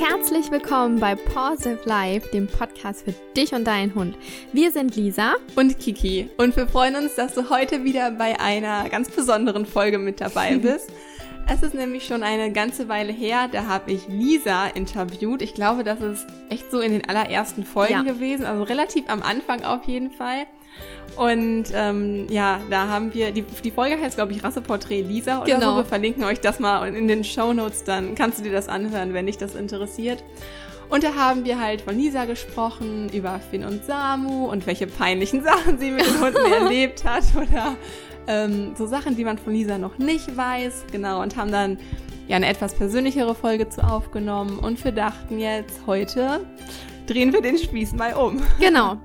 herzlich willkommen bei Positive Life, dem Podcast für dich und deinen Hund. Wir sind Lisa und Kiki und wir freuen uns, dass du heute wieder bei einer ganz besonderen Folge mit dabei bist. es ist nämlich schon eine ganze Weile her, da habe ich Lisa interviewt. Ich glaube, das ist echt so in den allerersten Folgen ja. gewesen, also relativ am Anfang auf jeden Fall. Und ähm, ja, da haben wir, die, die Folge heißt, glaube ich, Rasseporträt Lisa oder genau. so. Wir verlinken euch das mal in den Show Notes, dann kannst du dir das anhören, wenn dich das interessiert. Und da haben wir halt von Lisa gesprochen, über Finn und Samu und welche peinlichen Sachen sie mit den Hunden erlebt hat oder ähm, so Sachen, die man von Lisa noch nicht weiß. Genau, und haben dann ja eine etwas persönlichere Folge zu aufgenommen und wir dachten jetzt heute drehen wir den Spieß mal um. Genau.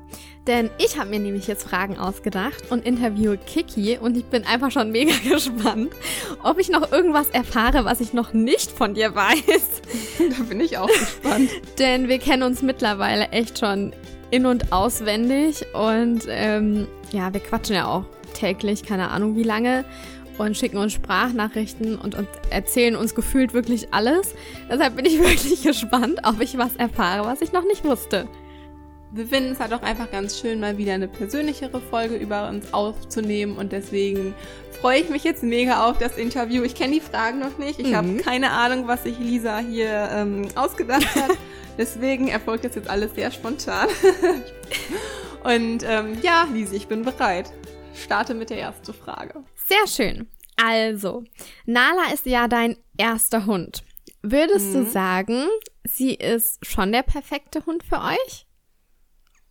Denn ich habe mir nämlich jetzt Fragen ausgedacht und interviewe Kiki und ich bin einfach schon mega gespannt, ob ich noch irgendwas erfahre, was ich noch nicht von dir weiß. Da bin ich auch gespannt. Denn wir kennen uns mittlerweile echt schon in- und auswendig und ähm, ja, wir quatschen ja auch täglich, keine Ahnung wie lange und schicken uns Sprachnachrichten und, und erzählen uns gefühlt wirklich alles. Deshalb bin ich wirklich gespannt, ob ich was erfahre, was ich noch nicht wusste wir finden es halt auch einfach ganz schön, mal wieder eine persönlichere Folge über uns aufzunehmen und deswegen freue ich mich jetzt mega auf das Interview. Ich kenne die Fragen noch nicht. Ich mhm. habe keine Ahnung, was sich Lisa hier ähm, ausgedacht hat. deswegen erfolgt das jetzt alles sehr spontan. und ähm, ja, Lisa, ich bin bereit. Starte mit der ersten Frage. Sehr schön. Also, Nala ist ja dein erster Hund. Würdest mhm. du sagen, sie ist schon der perfekte Hund für euch?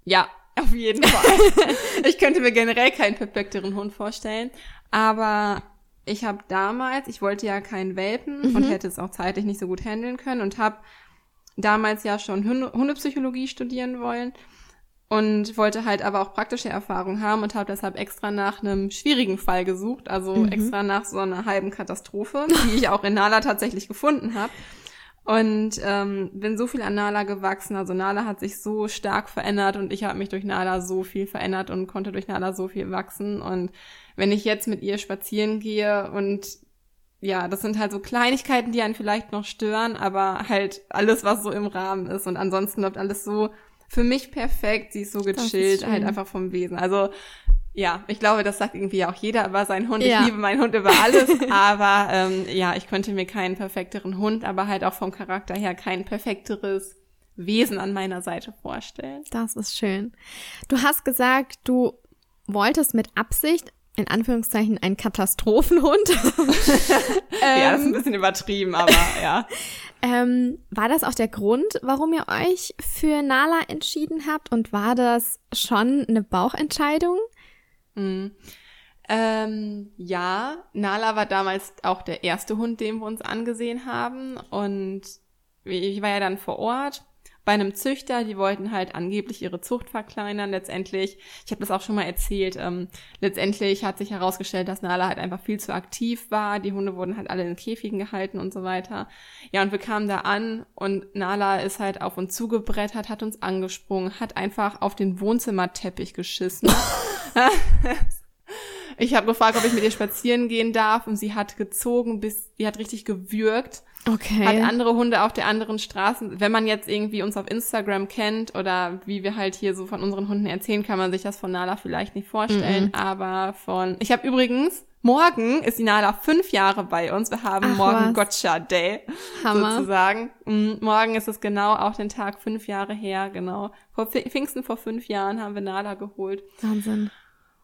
Ja, auf jeden Fall. ich könnte mir generell keinen perfekteren Hund vorstellen. Aber ich habe damals, ich wollte ja keinen Welpen mhm. und hätte es auch zeitlich nicht so gut handeln können und habe damals ja schon Hundepsychologie studieren wollen und wollte halt aber auch praktische Erfahrung haben und habe deshalb extra nach einem schwierigen Fall gesucht, also mhm. extra nach so einer halben Katastrophe, die ich auch in Nala tatsächlich gefunden habe. Und ähm, bin so viel an Nala gewachsen. Also Nala hat sich so stark verändert und ich habe mich durch Nala so viel verändert und konnte durch Nala so viel wachsen. Und wenn ich jetzt mit ihr spazieren gehe und ja, das sind halt so Kleinigkeiten, die einen vielleicht noch stören, aber halt alles, was so im Rahmen ist. Und ansonsten läuft alles so für mich perfekt. Sie ist so gechillt, ist halt einfach vom Wesen. Also ja, ich glaube, das sagt irgendwie auch jeder über seinen Hund. Ja. Ich liebe meinen Hund über alles, aber ähm, ja, ich könnte mir keinen perfekteren Hund, aber halt auch vom Charakter her kein perfekteres Wesen an meiner Seite vorstellen. Das ist schön. Du hast gesagt, du wolltest mit Absicht in Anführungszeichen ein Katastrophenhund. ja, das ist ein bisschen übertrieben, aber ja. Ähm, war das auch der Grund, warum ihr euch für Nala entschieden habt? Und war das schon eine Bauchentscheidung? Mhm. Ähm, ja, Nala war damals auch der erste Hund, den wir uns angesehen haben. Und ich war ja dann vor Ort bei einem Züchter, die wollten halt angeblich ihre Zucht verkleinern. Letztendlich, ich habe das auch schon mal erzählt, ähm, letztendlich hat sich herausgestellt, dass Nala halt einfach viel zu aktiv war. Die Hunde wurden halt alle in Käfigen gehalten und so weiter. Ja, und wir kamen da an und Nala ist halt auf uns zugebrettert, hat uns angesprungen, hat einfach auf den Wohnzimmerteppich geschissen. ich habe gefragt, ob ich mit ihr spazieren gehen darf und sie hat gezogen, bis die hat richtig gewürgt. Okay. Hat andere Hunde auf der anderen Straße. Wenn man jetzt irgendwie uns auf Instagram kennt oder wie wir halt hier so von unseren Hunden erzählen, kann man sich das von Nala vielleicht nicht vorstellen. Mhm. Aber von. Ich habe übrigens Morgen ist die Nala fünf Jahre bei uns. Wir haben Ach, morgen Gotcha Day Hammer. sozusagen. Mhm, morgen ist es genau auch den Tag fünf Jahre her, genau. Vor Pfingsten vor fünf Jahren haben wir Nala geholt. Wahnsinn.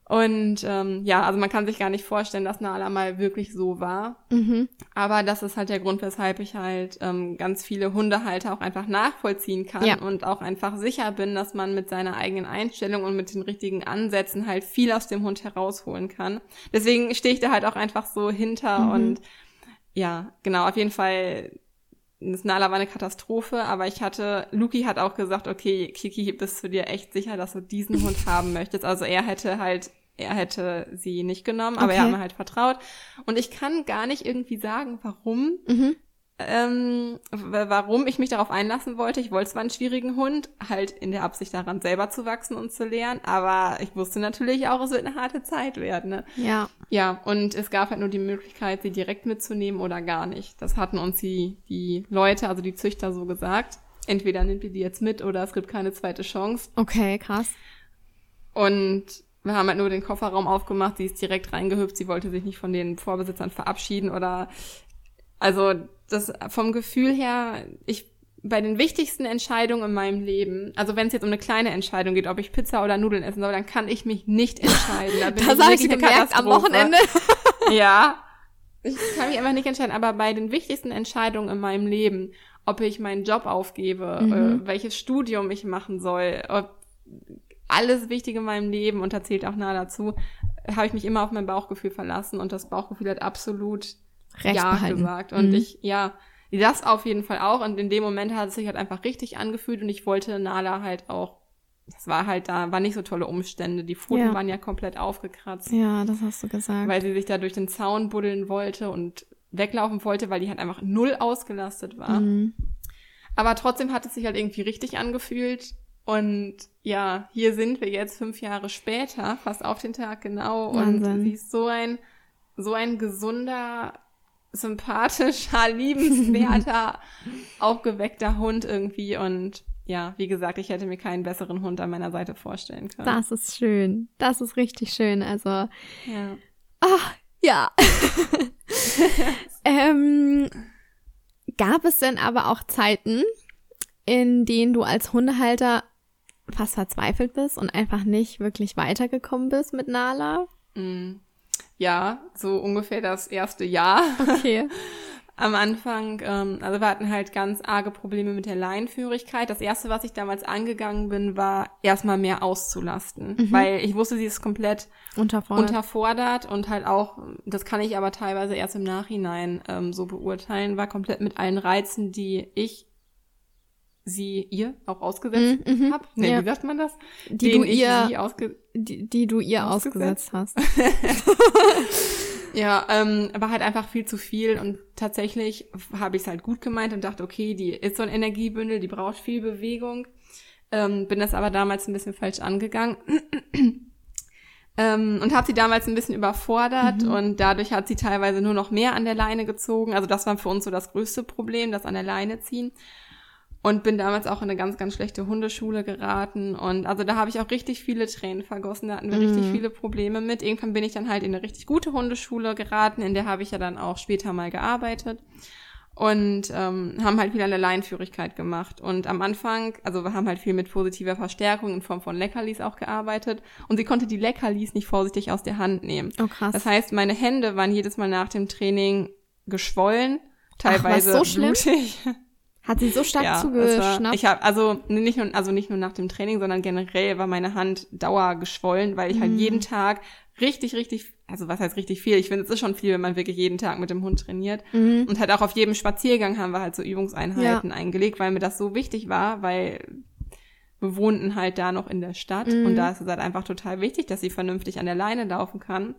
Und ähm, ja, also man kann sich gar nicht vorstellen, dass Nala mal wirklich so war. Mhm. Aber das ist halt der Grund, weshalb ich halt ähm, ganz viele Hundehalter auch einfach nachvollziehen kann ja. und auch einfach sicher bin, dass man mit seiner eigenen Einstellung und mit den richtigen Ansätzen halt viel aus dem Hund herausholen kann. Deswegen stehe ich da halt auch einfach so hinter mhm. und ja, genau, auf jeden Fall das Nala war eine Katastrophe, aber ich hatte, Luki hat auch gesagt, okay, Kiki, bist du dir echt sicher, dass du diesen Hund haben möchtest? Also er hätte halt, er hätte sie nicht genommen, aber okay. er hat mir halt vertraut. Und ich kann gar nicht irgendwie sagen, warum. Mhm. Ähm, warum ich mich darauf einlassen wollte. Ich wollte zwar einen schwierigen Hund, halt in der Absicht daran, selber zu wachsen und zu lernen, aber ich wusste natürlich auch, es wird eine harte Zeit werden. Ne? Ja. Ja, und es gab halt nur die Möglichkeit, sie direkt mitzunehmen oder gar nicht. Das hatten uns die, die Leute, also die Züchter so gesagt. Entweder nimmt ihr die jetzt mit oder es gibt keine zweite Chance. Okay, krass. Und wir haben halt nur den Kofferraum aufgemacht, sie ist direkt reingehüpft, sie wollte sich nicht von den Vorbesitzern verabschieden oder also das vom Gefühl her, ich bei den wichtigsten Entscheidungen in meinem Leben, also wenn es jetzt um eine kleine Entscheidung geht, ob ich Pizza oder Nudeln essen soll, dann kann ich mich nicht entscheiden. Da bin das habe ich gemerkt am Wochenende. ja, ich kann mich einfach nicht entscheiden. Aber bei den wichtigsten Entscheidungen in meinem Leben, ob ich meinen Job aufgebe, mhm. äh, welches Studium ich machen soll, ob alles Wichtige in meinem Leben und da zählt auch nah dazu, habe ich mich immer auf mein Bauchgefühl verlassen und das Bauchgefühl hat absolut Recht ja behalten. gesagt. Und mhm. ich, ja, das auf jeden Fall auch. Und in dem Moment hat es sich halt einfach richtig angefühlt und ich wollte Nala halt auch, das war halt da, war nicht so tolle Umstände. Die Pfoten Ja. waren ja komplett aufgekratzt, Ja, das hast du gesagt. weil sie sich da durch den Zaun buddeln wollte und weglaufen wollte, weil die halt einfach null ausgelastet war. Mhm. Aber trotzdem hat es sich halt irgendwie richtig angefühlt. Und ja, hier sind wir jetzt fünf Jahre später, fast auf den Tag genau. Wahnsinn. Und sie ist so ein, so ein gesunder, sympathischer, liebenswerter, aufgeweckter Hund irgendwie. Und ja, wie gesagt, ich hätte mir keinen besseren Hund an meiner Seite vorstellen können. Das ist schön. Das ist richtig schön. Also, Ja. ach, ja. ähm, gab es denn aber auch Zeiten, in denen du als Hundehalter fast verzweifelt bist und einfach nicht wirklich weitergekommen bist mit Nala? Mm. Ja, so ungefähr das erste Jahr. Okay. Am Anfang, ähm, also wir hatten halt ganz arge Probleme mit der Leinenführigkeit. Das erste, was ich damals angegangen bin, war erstmal mehr auszulasten, Mhm. weil ich wusste, sie ist komplett Unterfordert. unterfordert und halt auch, das kann ich aber teilweise erst im Nachhinein ähm, so beurteilen, war komplett mit allen Reizen, die ich sie ihr auch ausgesetzt Mhm, mhm, habe. Nee, ja. wie sagt man das? die Denen du ich ihr, sie ausge die, die du ihr Ausgesetzt? ausgesetzt hast. Ja, ähm, war halt einfach viel zu viel und tatsächlich habe ich es halt gut gemeint und dachte, okay, die ist so ein Energiebündel, die braucht viel Bewegung. Ähm, bin das aber damals ein bisschen falsch angegangen. ähm, und habe sie damals ein bisschen überfordert und dadurch hat sie teilweise nur noch mehr an der Leine gezogen. Also das war für uns so das größte Problem, das an der Leine ziehen. Und bin damals auch in eine ganz, ganz schlechte Hundeschule geraten. Und also da habe ich auch richtig viele Tränen vergossen. Da hatten wir richtig viele Probleme mit. Irgendwann bin ich dann halt in eine richtig gute Hundeschule geraten. In der habe ich ja dann auch später mal gearbeitet. Und ähm, haben halt viel an der Leinenführigkeit gemacht. Und am Anfang, also wir haben halt viel mit positiver Verstärkung in Form von Leckerlis auch gearbeitet. Und sie konnte die Leckerlis nicht vorsichtig aus der Hand nehmen. Oh, krass. Das heißt, meine Hände waren jedes Mal nach dem Training geschwollen, Ach, teilweise so schlimm? Hat sie so stark das zugeschnappt? war, ich habe also nicht nur also nicht nur nach dem Training, sondern generell war meine Hand dauer geschwollen, weil ich Mhm. halt jeden Tag richtig richtig also was heißt richtig viel? Ich finde es ist schon viel, wenn man wirklich jeden Tag mit dem Hund trainiert Mhm. und halt auch auf jedem Spaziergang haben wir halt so Übungseinheiten eingelegt, weil mir das so wichtig war, weil wir wohnten halt da noch in der Stadt Mhm. und da ist es halt einfach total wichtig, dass sie vernünftig an der Leine laufen kann.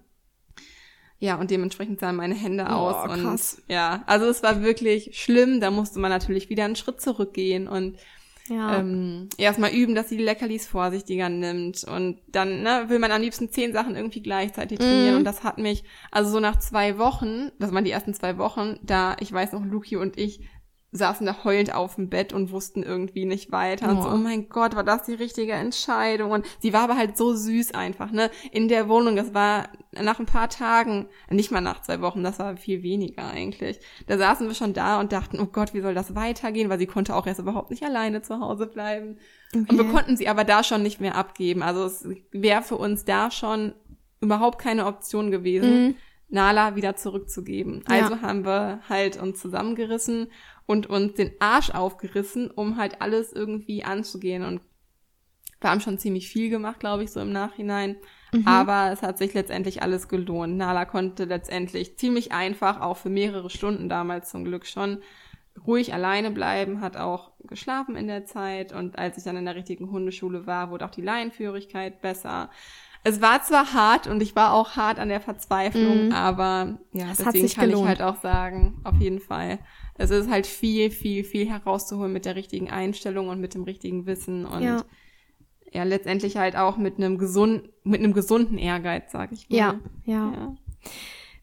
Ja, und dementsprechend sahen meine Hände Oh, aus. Und krass. ja, also es war wirklich schlimm. Da musste man natürlich wieder einen Schritt zurückgehen und ja. ähm, erstmal üben, dass sie die Leckerlis vorsichtiger nimmt. Und dann ne, will man am liebsten zehn Sachen irgendwie gleichzeitig trainieren. Mhm. Und das hat mich, also so nach zwei Wochen, das waren die ersten zwei Wochen, da, ich weiß noch, Luki und ich saßen da heulend auf dem Bett und wussten irgendwie nicht weiter. Und so, Oh. mein Gott, war das die richtige Entscheidung? Und sie war aber halt so süß einfach, ne? In der Wohnung, das war nach ein paar Tagen, nicht mal nach zwei Wochen, das war viel weniger eigentlich. Da saßen wir schon da und dachten, oh Gott, wie soll das weitergehen? Weil sie konnte auch erst überhaupt nicht alleine zu Hause bleiben. Und wir Okay. konnten sie aber da schon nicht mehr abgeben. Also es wäre für uns da schon überhaupt keine Option gewesen, Mhm. Nala wieder zurückzugeben. Ja. Also haben wir halt uns zusammengerissen und uns den Arsch aufgerissen, um halt alles irgendwie anzugehen. Und wir haben schon ziemlich viel gemacht, glaube ich, so im Nachhinein. Mhm. Aber es hat sich letztendlich alles gelohnt. Nala konnte letztendlich ziemlich einfach, auch für mehrere Stunden damals zum Glück schon, ruhig alleine bleiben, hat auch geschlafen in der Zeit. Und als ich dann in der richtigen Hundeschule war, wurde auch die Laienführigkeit besser. Es war zwar hart und ich war auch hart an der Verzweiflung, Mhm. aber ja, hat deswegen sich kann gelohnt. ich halt auch sagen, auf jeden Fall, es ist halt viel, viel, viel herauszuholen mit der richtigen Einstellung und mit dem richtigen Wissen und ja, ja letztendlich halt auch mit einem gesunden, mit einem gesunden Ehrgeiz, sag ich mal. Ja, ja, ja.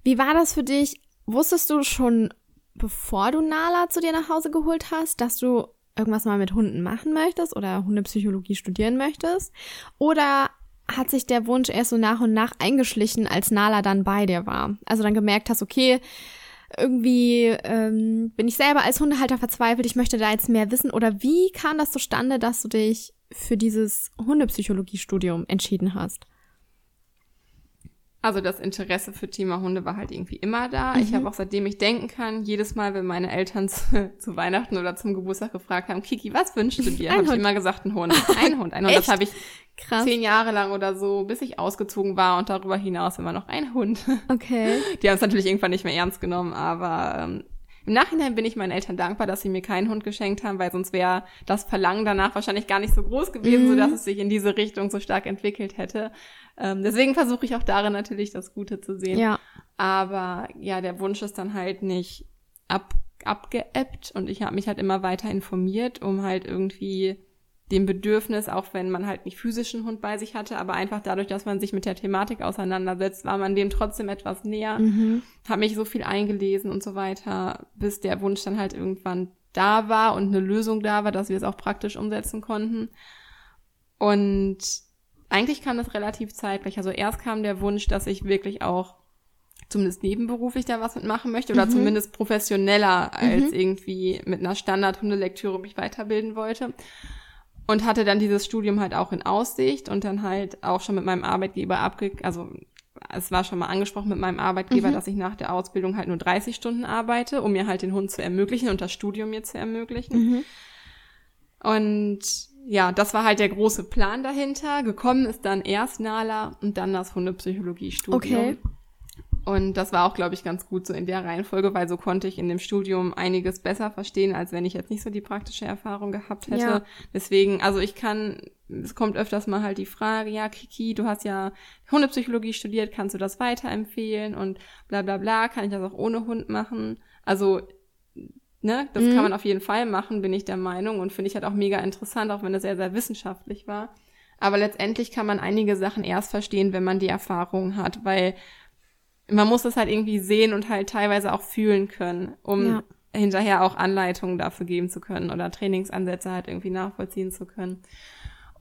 Wie war das für dich? Wusstest du schon, bevor du Nala zu dir nach Hause geholt hast, dass du irgendwas mal mit Hunden machen möchtest oder Hundepsychologie studieren möchtest? Oder hat sich der Wunsch erst so nach und nach eingeschlichen, als Nala dann bei dir war? Also dann gemerkt hast, okay, irgendwie ähm, bin ich selber als Hundehalter verzweifelt, ich möchte da jetzt mehr wissen. Oder wie kam das zustande, dass du dich für dieses Hundepsychologiestudium entschieden hast? Also das Interesse für Thema Hunde war halt irgendwie immer da. Mhm. Ich habe auch seitdem ich denken kann, jedes Mal, wenn meine Eltern zu, zu, Weihnachten oder zum Geburtstag gefragt haben, Kiki, was wünschst du dir? Habe ich immer gesagt, ein Hund. Ein Hund. Ein Hund. Das habe ich Krass. zehn Jahre lang oder so, bis ich ausgezogen war und darüber hinaus immer noch ein Hund. Okay. Die haben es natürlich irgendwann nicht mehr ernst genommen, aber ähm, im Nachhinein bin ich meinen Eltern dankbar, dass sie mir keinen Hund geschenkt haben, weil sonst wäre das Verlangen danach wahrscheinlich gar nicht so groß gewesen, mhm. sodass es sich in diese Richtung so stark entwickelt hätte. Ähm, deswegen versuche ich auch darin natürlich das Gute zu sehen. Ja. Aber ja, der Wunsch ist dann halt nicht ab, abgeebbt und ich habe mich halt immer weiter informiert, um halt irgendwie dem Bedürfnis, auch wenn man halt nicht physischen Hund bei sich hatte, aber einfach dadurch, dass man sich mit der Thematik auseinandersetzt, war man dem trotzdem etwas näher, mhm. habe mich so viel eingelesen und so weiter, bis der Wunsch dann halt irgendwann da war und eine Lösung da war, dass wir es auch praktisch umsetzen konnten. Und eigentlich kam das relativ zeitgleich. Also erst kam der Wunsch, dass ich wirklich auch zumindest nebenberuflich da was mitmachen möchte oder mhm. zumindest professioneller als mhm. irgendwie mit einer Standard-Hundelektüre mich weiterbilden wollte. Und hatte dann dieses Studium halt auch in Aussicht und dann halt auch schon mit meinem Arbeitgeber abge... Also es war schon mal angesprochen mit meinem Arbeitgeber, mhm. dass ich nach der Ausbildung halt nur 30 Stunden arbeite, um mir halt den Hund zu ermöglichen und das Studium mir zu ermöglichen. Mhm. Und ja, das war halt der große Plan dahinter. Gekommen ist dann erst Nala und dann das Hundepsychologiestudium. Okay. Und das war auch, glaube ich, ganz gut so in der Reihenfolge, weil so konnte ich in dem Studium einiges besser verstehen, als wenn ich jetzt nicht so die praktische Erfahrung gehabt hätte. Ja. Deswegen, also ich kann, es kommt öfters mal halt die Frage, ja, Kiki, du hast ja Hundepsychologie studiert, kannst du das weiterempfehlen und bla bla bla, kann ich das auch ohne Hund machen? Also Ne, das mhm. kann man auf jeden Fall machen, bin ich der Meinung und finde ich halt auch mega interessant, auch wenn es sehr, sehr wissenschaftlich war. Aber letztendlich kann man einige Sachen erst verstehen, wenn man die Erfahrung hat, weil man muss es halt irgendwie sehen und halt teilweise auch fühlen können, um ja. hinterher auch Anleitungen dafür geben zu können oder Trainingsansätze halt irgendwie nachvollziehen zu können.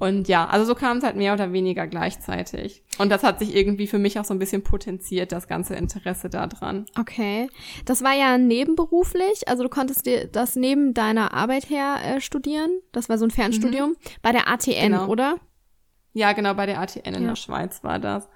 Und ja, also so kam es halt mehr oder weniger gleichzeitig. Und das hat sich irgendwie für mich auch so ein bisschen potenziert, das ganze Interesse daran. Okay. Das war ja nebenberuflich, also du konntest dir das neben deiner Arbeit her äh, studieren. Das war so ein Fernstudium mhm. bei der ATN, genau. oder? Ja, genau, bei der ATN in ja. der Schweiz war das.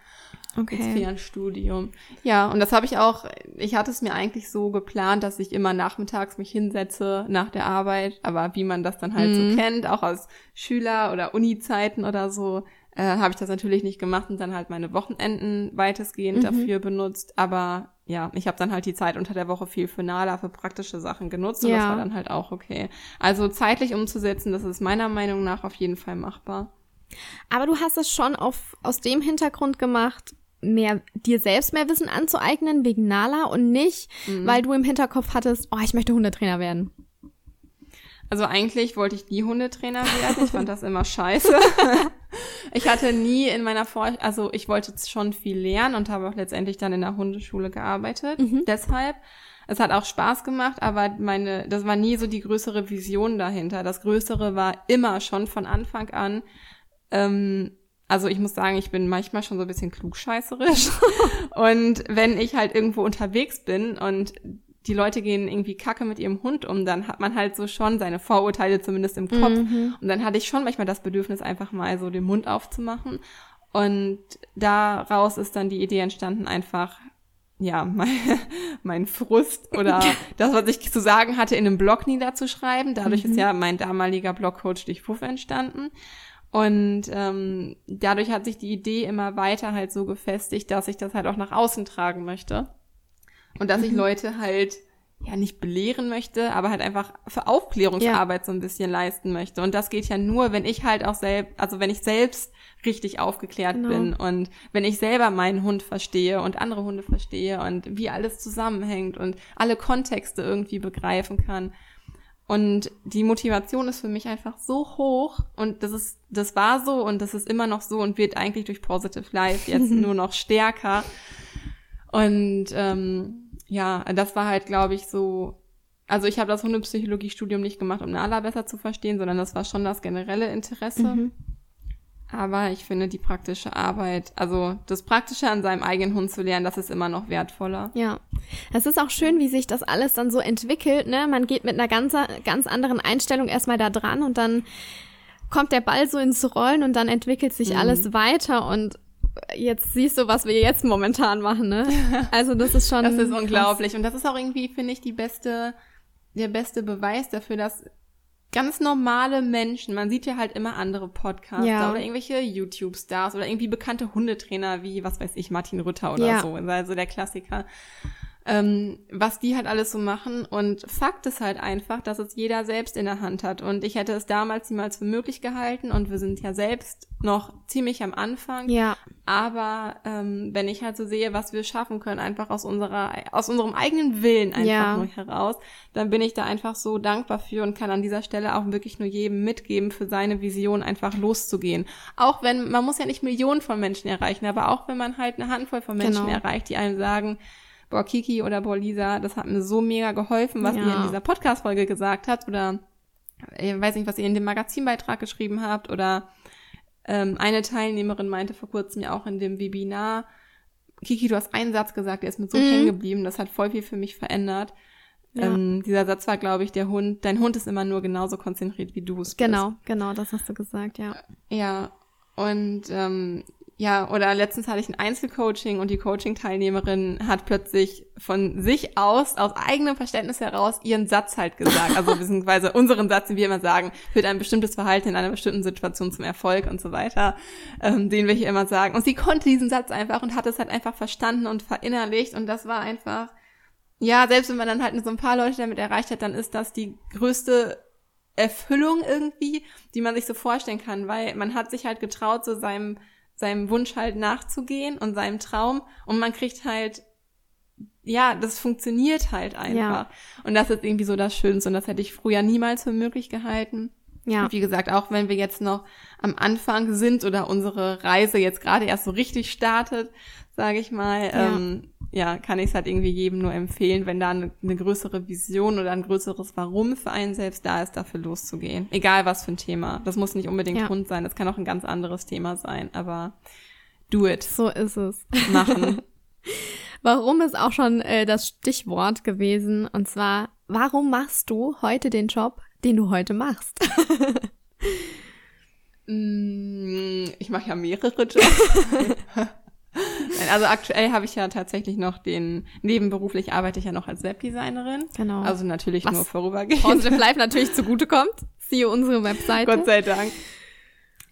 Okay. Ins Fernstudium. Ja, und das habe ich auch, ich hatte es mir eigentlich so geplant, dass ich immer nachmittags mich hinsetze nach der Arbeit, aber wie man das dann halt mhm. so kennt, auch aus Schüler- oder Uni-Zeiten oder so, äh, habe ich das natürlich nicht gemacht und dann halt meine Wochenenden weitestgehend mhm. dafür benutzt. Aber ja, ich habe dann halt die Zeit unter der Woche viel für Nala, für praktische Sachen genutzt und ja. das war dann halt auch okay. Also zeitlich umzusetzen, das ist meiner Meinung nach auf jeden Fall machbar. Aber du hast es schon auf, aus dem Hintergrund gemacht, mehr dir selbst mehr Wissen anzueignen wegen Nala und nicht, mhm. weil du im Hinterkopf hattest, oh, ich möchte Hundetrainer werden. Also eigentlich wollte ich nie Hundetrainer werden. Ich fand das immer scheiße. ich hatte nie in meiner Vor also ich wollte schon viel lernen und habe auch letztendlich dann in der Hundeschule gearbeitet. Mhm. Deshalb es hat auch Spaß gemacht, aber meine das war nie so die größere Vision dahinter. Das Größere war immer schon von Anfang an ähm, also ich muss sagen, ich bin manchmal schon so ein bisschen klugscheißerisch. und wenn ich halt irgendwo unterwegs bin und die Leute gehen irgendwie kacke mit ihrem Hund um, dann hat man halt so schon seine Vorurteile zumindest im Kopf. Mhm. Und dann hatte ich schon manchmal das Bedürfnis, einfach mal so den Mund aufzumachen. Und daraus ist dann die Idee entstanden, einfach, ja, mein, mein Frust oder das, was ich zu sagen hatte, in einem Blog niederzuschreiben. Dadurch mhm. ist ja mein damaliger Blogcoach durch Puff entstanden. Und ähm, dadurch hat sich die Idee immer weiter halt so gefestigt, dass ich das halt auch nach außen tragen möchte. Und dass mhm. ich Leute halt ja nicht belehren möchte, aber halt einfach für Aufklärungsarbeit ja. so ein bisschen leisten möchte. Und das geht ja nur, wenn ich halt auch selbst, also wenn ich selbst richtig aufgeklärt genau. bin und wenn ich selber meinen Hund verstehe und andere Hunde verstehe und wie alles zusammenhängt und alle Kontexte irgendwie begreifen kann. Und die Motivation ist für mich einfach so hoch und das ist, das war so und das ist immer noch so und wird eigentlich durch Positive Life jetzt nur noch stärker. Und ähm, ja, das war halt, glaube ich, so. Also ich habe das Hundepsychologie-Studium nicht gemacht, um Nala besser zu verstehen, sondern das war schon das generelle Interesse. Mhm. Aber ich finde die praktische Arbeit, also das Praktische an seinem eigenen Hund zu lernen, das ist immer noch wertvoller. Ja. Es ist auch schön, wie sich das alles dann so entwickelt, ne? Man geht mit einer ganz, ganz anderen Einstellung erstmal da dran und dann kommt der Ball so ins Rollen und dann entwickelt sich mhm. alles weiter und jetzt siehst du, was wir jetzt momentan machen, ne? Also das ist schon. das ist unglaublich. Krass. Und das ist auch irgendwie, finde ich, die beste, der beste Beweis dafür, dass ganz normale Menschen, man sieht ja halt immer andere Podcaster ja. oder irgendwelche YouTube-Stars oder irgendwie bekannte Hundetrainer wie, was weiß ich, Martin Rütter oder ja. so, also der Klassiker ähm, was die halt alles so machen. Und Fakt ist halt einfach, dass es jeder selbst in der Hand hat. Und ich hätte es damals niemals für möglich gehalten und wir sind ja selbst noch ziemlich am Anfang. Ja. Aber ähm, wenn ich halt so sehe, was wir schaffen können, einfach aus unserer, aus unserem eigenen Willen einfach ja. nur heraus, dann bin ich da einfach so dankbar für und kann an dieser Stelle auch wirklich nur jedem mitgeben, für seine Vision einfach loszugehen. Auch wenn, man muss ja nicht Millionen von Menschen erreichen, aber auch wenn man halt eine Handvoll von Menschen genau. erreicht, die einem sagen, boah, Kiki oder boah, Lisa, das hat mir so mega geholfen, was ja. ihr in dieser Podcast-Folge gesagt habt oder ich weiß nicht, was ihr in dem Magazinbeitrag geschrieben habt oder ähm, eine Teilnehmerin meinte vor kurzem ja auch in dem Webinar, Kiki, du hast einen Satz gesagt, der ist mir so mhm. hängen geblieben, das hat voll viel für mich verändert. Ja. Ähm, dieser Satz war, glaube ich, der Hund, dein Hund ist immer nur genauso konzentriert, wie du es bist. Genau, genau, das hast du gesagt, ja. Ja, und ähm, ja, oder letztens hatte ich ein Einzelcoaching und die Coaching-Teilnehmerin hat plötzlich von sich aus, aus eigenem Verständnis heraus, ihren Satz halt gesagt. Also beziehungsweise unseren Satz, den wir immer sagen, führt ein bestimmtes Verhalten in einer bestimmten Situation zum Erfolg und so weiter, ähm, den wir hier immer sagen. Und sie konnte diesen Satz einfach und hat es halt einfach verstanden und verinnerlicht und das war einfach, ja, selbst wenn man dann halt so ein paar Leute damit erreicht hat, dann ist das die größte Erfüllung irgendwie, die man sich so vorstellen kann, weil man hat sich halt getraut, so seinem seinem Wunsch halt nachzugehen und seinem Traum und man kriegt halt ja, das funktioniert halt einfach. Ja. Und das ist irgendwie so das Schönste und das hätte ich früher niemals für möglich gehalten. Ja. Und wie gesagt, auch wenn wir jetzt noch am Anfang sind oder unsere Reise jetzt gerade erst so richtig startet, sage ich mal, ja. Ähm, ja, kann ich es halt irgendwie jedem nur empfehlen, wenn da eine, eine, größere Vision oder ein größeres Warum für einen selbst da ist, dafür loszugehen. Egal was für ein Thema. Das muss nicht unbedingt ja. Hund sein, das kann auch ein ganz anderes Thema sein, aber do it. So ist es. Machen. warum ist auch schon äh, das Stichwort gewesen, und zwar, warum machst du heute den Job, den du heute machst? Mm, ich mache ja mehrere Jobs. also aktuell habe ich ja tatsächlich noch den, nebenberuflich arbeite ich ja noch als Webdesignerin. Genau. Also natürlich Was nur vorübergehend. Positive Life natürlich zugutekommt. Siehe unsere Webseite. Gott sei Dank.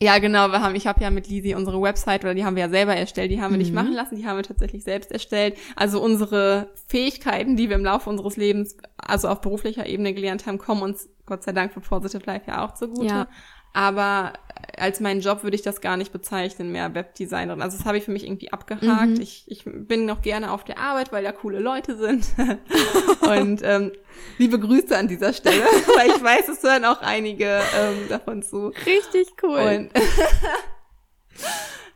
Ja, genau, wir haben, ich habe ja mit Lisi unsere Website, oder die haben wir ja selber erstellt, die haben wir mhm. nicht machen lassen, die haben wir tatsächlich selbst erstellt. Also unsere Fähigkeiten, die wir im Laufe unseres Lebens, also auf beruflicher Ebene gelernt haben, kommen uns Gott sei Dank für Positive Life ja auch zugute. Ja. Aber als meinen Job würde ich das gar nicht bezeichnen mehr, Webdesignerin. Also das habe ich für mich irgendwie abgehakt. Mhm. Ich, ich bin noch gerne auf der Arbeit, weil da coole Leute sind. und ähm, liebe Grüße an dieser Stelle, weil ich weiß, es hören auch einige ähm, davon zu. Richtig cool. Und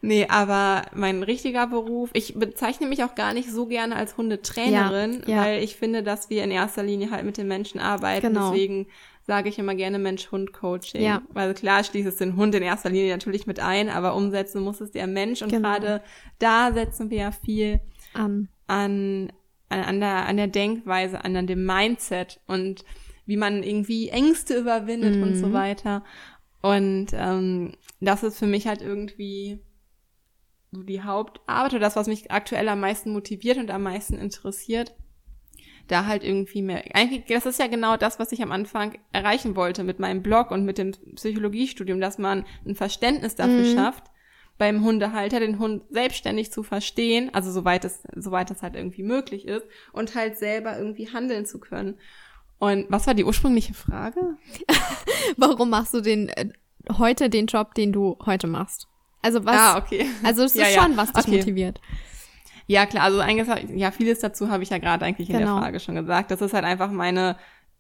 Nee, aber mein richtiger Beruf, ich bezeichne mich auch gar nicht so gerne als Hundetrainerin, ja, ja. weil ich finde, dass wir in erster Linie halt mit den Menschen arbeiten. Genau. Deswegen sage ich immer gerne Mensch-Hund-Coaching. Ja. Weil klar schließt es den Hund in erster Linie natürlich mit ein, aber umsetzen muss es der Mensch. Und genau. gerade da setzen wir ja viel an. an, an, der, an der Denkweise, an, an dem Mindset und wie man irgendwie Ängste überwindet mhm. und so mhm. weiter. Und ähm, das ist für mich halt irgendwie so die Hauptarbeit oder das, was mich aktuell am meisten motiviert und am meisten interessiert da halt irgendwie mehr. Eigentlich, das ist ja genau das, was ich am Anfang erreichen wollte mit meinem Blog und mit dem Psychologiestudium, dass man ein Verständnis dafür mhm. schafft, beim Hundehalter, den Hund selbstständig zu verstehen, also soweit es, soweit es halt irgendwie möglich ist und halt selber irgendwie handeln zu können. Und was war die ursprüngliche Frage? Warum machst du den äh, heute den Job, den du heute machst? Also was? Ah, okay. Also es ist Ja, ja. schon, was dich Okay. motiviert. Ja, klar, also eigentlich, ja, vieles dazu habe ich ja gerade eigentlich in Genau. der Frage schon gesagt. Das ist halt einfach meine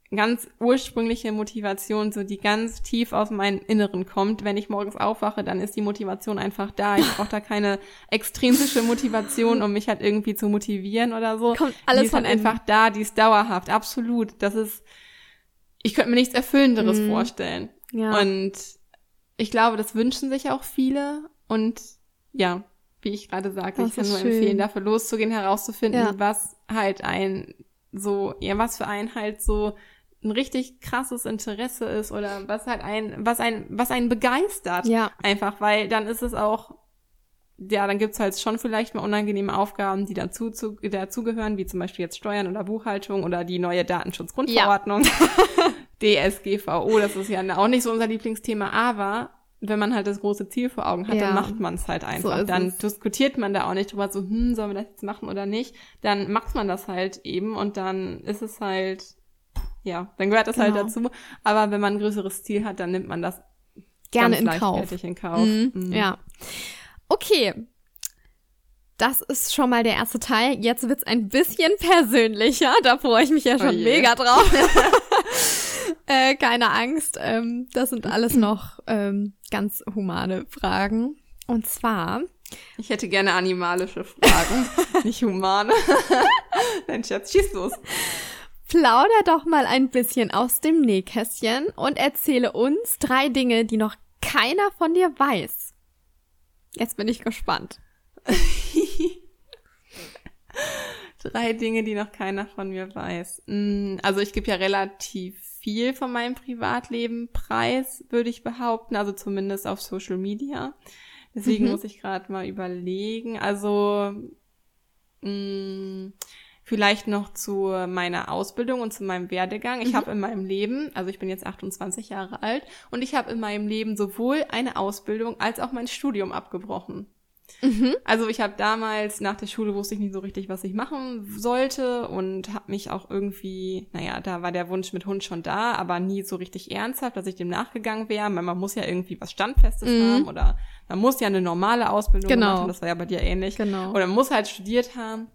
ganz ursprüngliche Motivation, so die ganz tief aus meinem Inneren kommt. Wenn ich morgens aufwache, dann ist die Motivation einfach da. Ich brauche da keine extrinsische Motivation, um mich halt irgendwie zu motivieren oder so. Kommt alles die ist halt von innen. einfach da, die ist dauerhaft, absolut. Das ist, ich könnte mir nichts Erfüllenderes Mhm. vorstellen. Ja. Und ich glaube, das wünschen sich auch viele. Und ja, wie ich gerade sagte, Das ich kann nur schön. empfehlen, dafür loszugehen, herauszufinden, Ja. was halt ein so, ja, was für ein halt so ein richtig krasses Interesse ist oder was halt ein, was ein, was einen begeistert. Ja. Einfach, weil dann ist es auch, ja, dann gibt's halt schon vielleicht mal unangenehme Aufgaben, die dazu, zu, dazugehören, wie zum Beispiel jetzt Steuern oder Buchhaltung oder die neue Datenschutzgrundverordnung. DSGVO, das ist ja auch nicht so unser Lieblingsthema, aber wenn man halt das große Ziel vor Augen hat, Ja. dann macht man es halt einfach. ist dann es. diskutiert man da auch nicht drüber, so, hm, sollen wir das jetzt machen oder nicht? Dann macht man das halt eben und dann ist es halt, ja, dann gehört das halt Genau. dazu. Aber wenn man ein größeres Ziel hat, dann nimmt man das Gerne in Kauf. in Kauf. Mhm. Mhm. Ja. Okay. Das ist schon mal der erste Teil. Jetzt wird's ein bisschen persönlicher. Da freue ich mich ja schon Oh mega drauf. äh, keine Angst. Ähm, das sind alles noch ähm, ganz humane Fragen. Und zwar, Ich hätte gerne animalische Fragen, nicht humane. Nein, Schatz, schieß los. plauder doch mal ein bisschen aus dem Nähkästchen und erzähle uns drei Dinge, die noch keiner von dir weiß. Jetzt bin ich gespannt. Drei Dinge, die noch keiner von mir weiß. Mm, Also ich gebe ja relativ viel von meinem Privatleben preis, würde ich behaupten. Also zumindest auf Social Media. Deswegen Mhm. muss ich gerade mal überlegen. Also mh, vielleicht noch zu meiner Ausbildung und zu meinem Werdegang. Ich Mhm. habe in meinem Leben, also ich bin jetzt 28 Jahre alt, und ich habe in meinem Leben sowohl eine Ausbildung als auch mein Studium abgebrochen. Mhm. Also ich habe damals nach der Schule wusste ich nicht so richtig, was ich machen sollte und habe mich auch irgendwie, naja, da war der Wunsch mit Hund schon da, aber nie so richtig ernsthaft, dass ich dem nachgegangen wäre. Man muss ja irgendwie was Standfestes Mhm. haben oder man muss ja eine normale Ausbildung Genau. gemacht haben, das war ja bei dir ähnlich. Genau. Oder man muss halt studiert haben.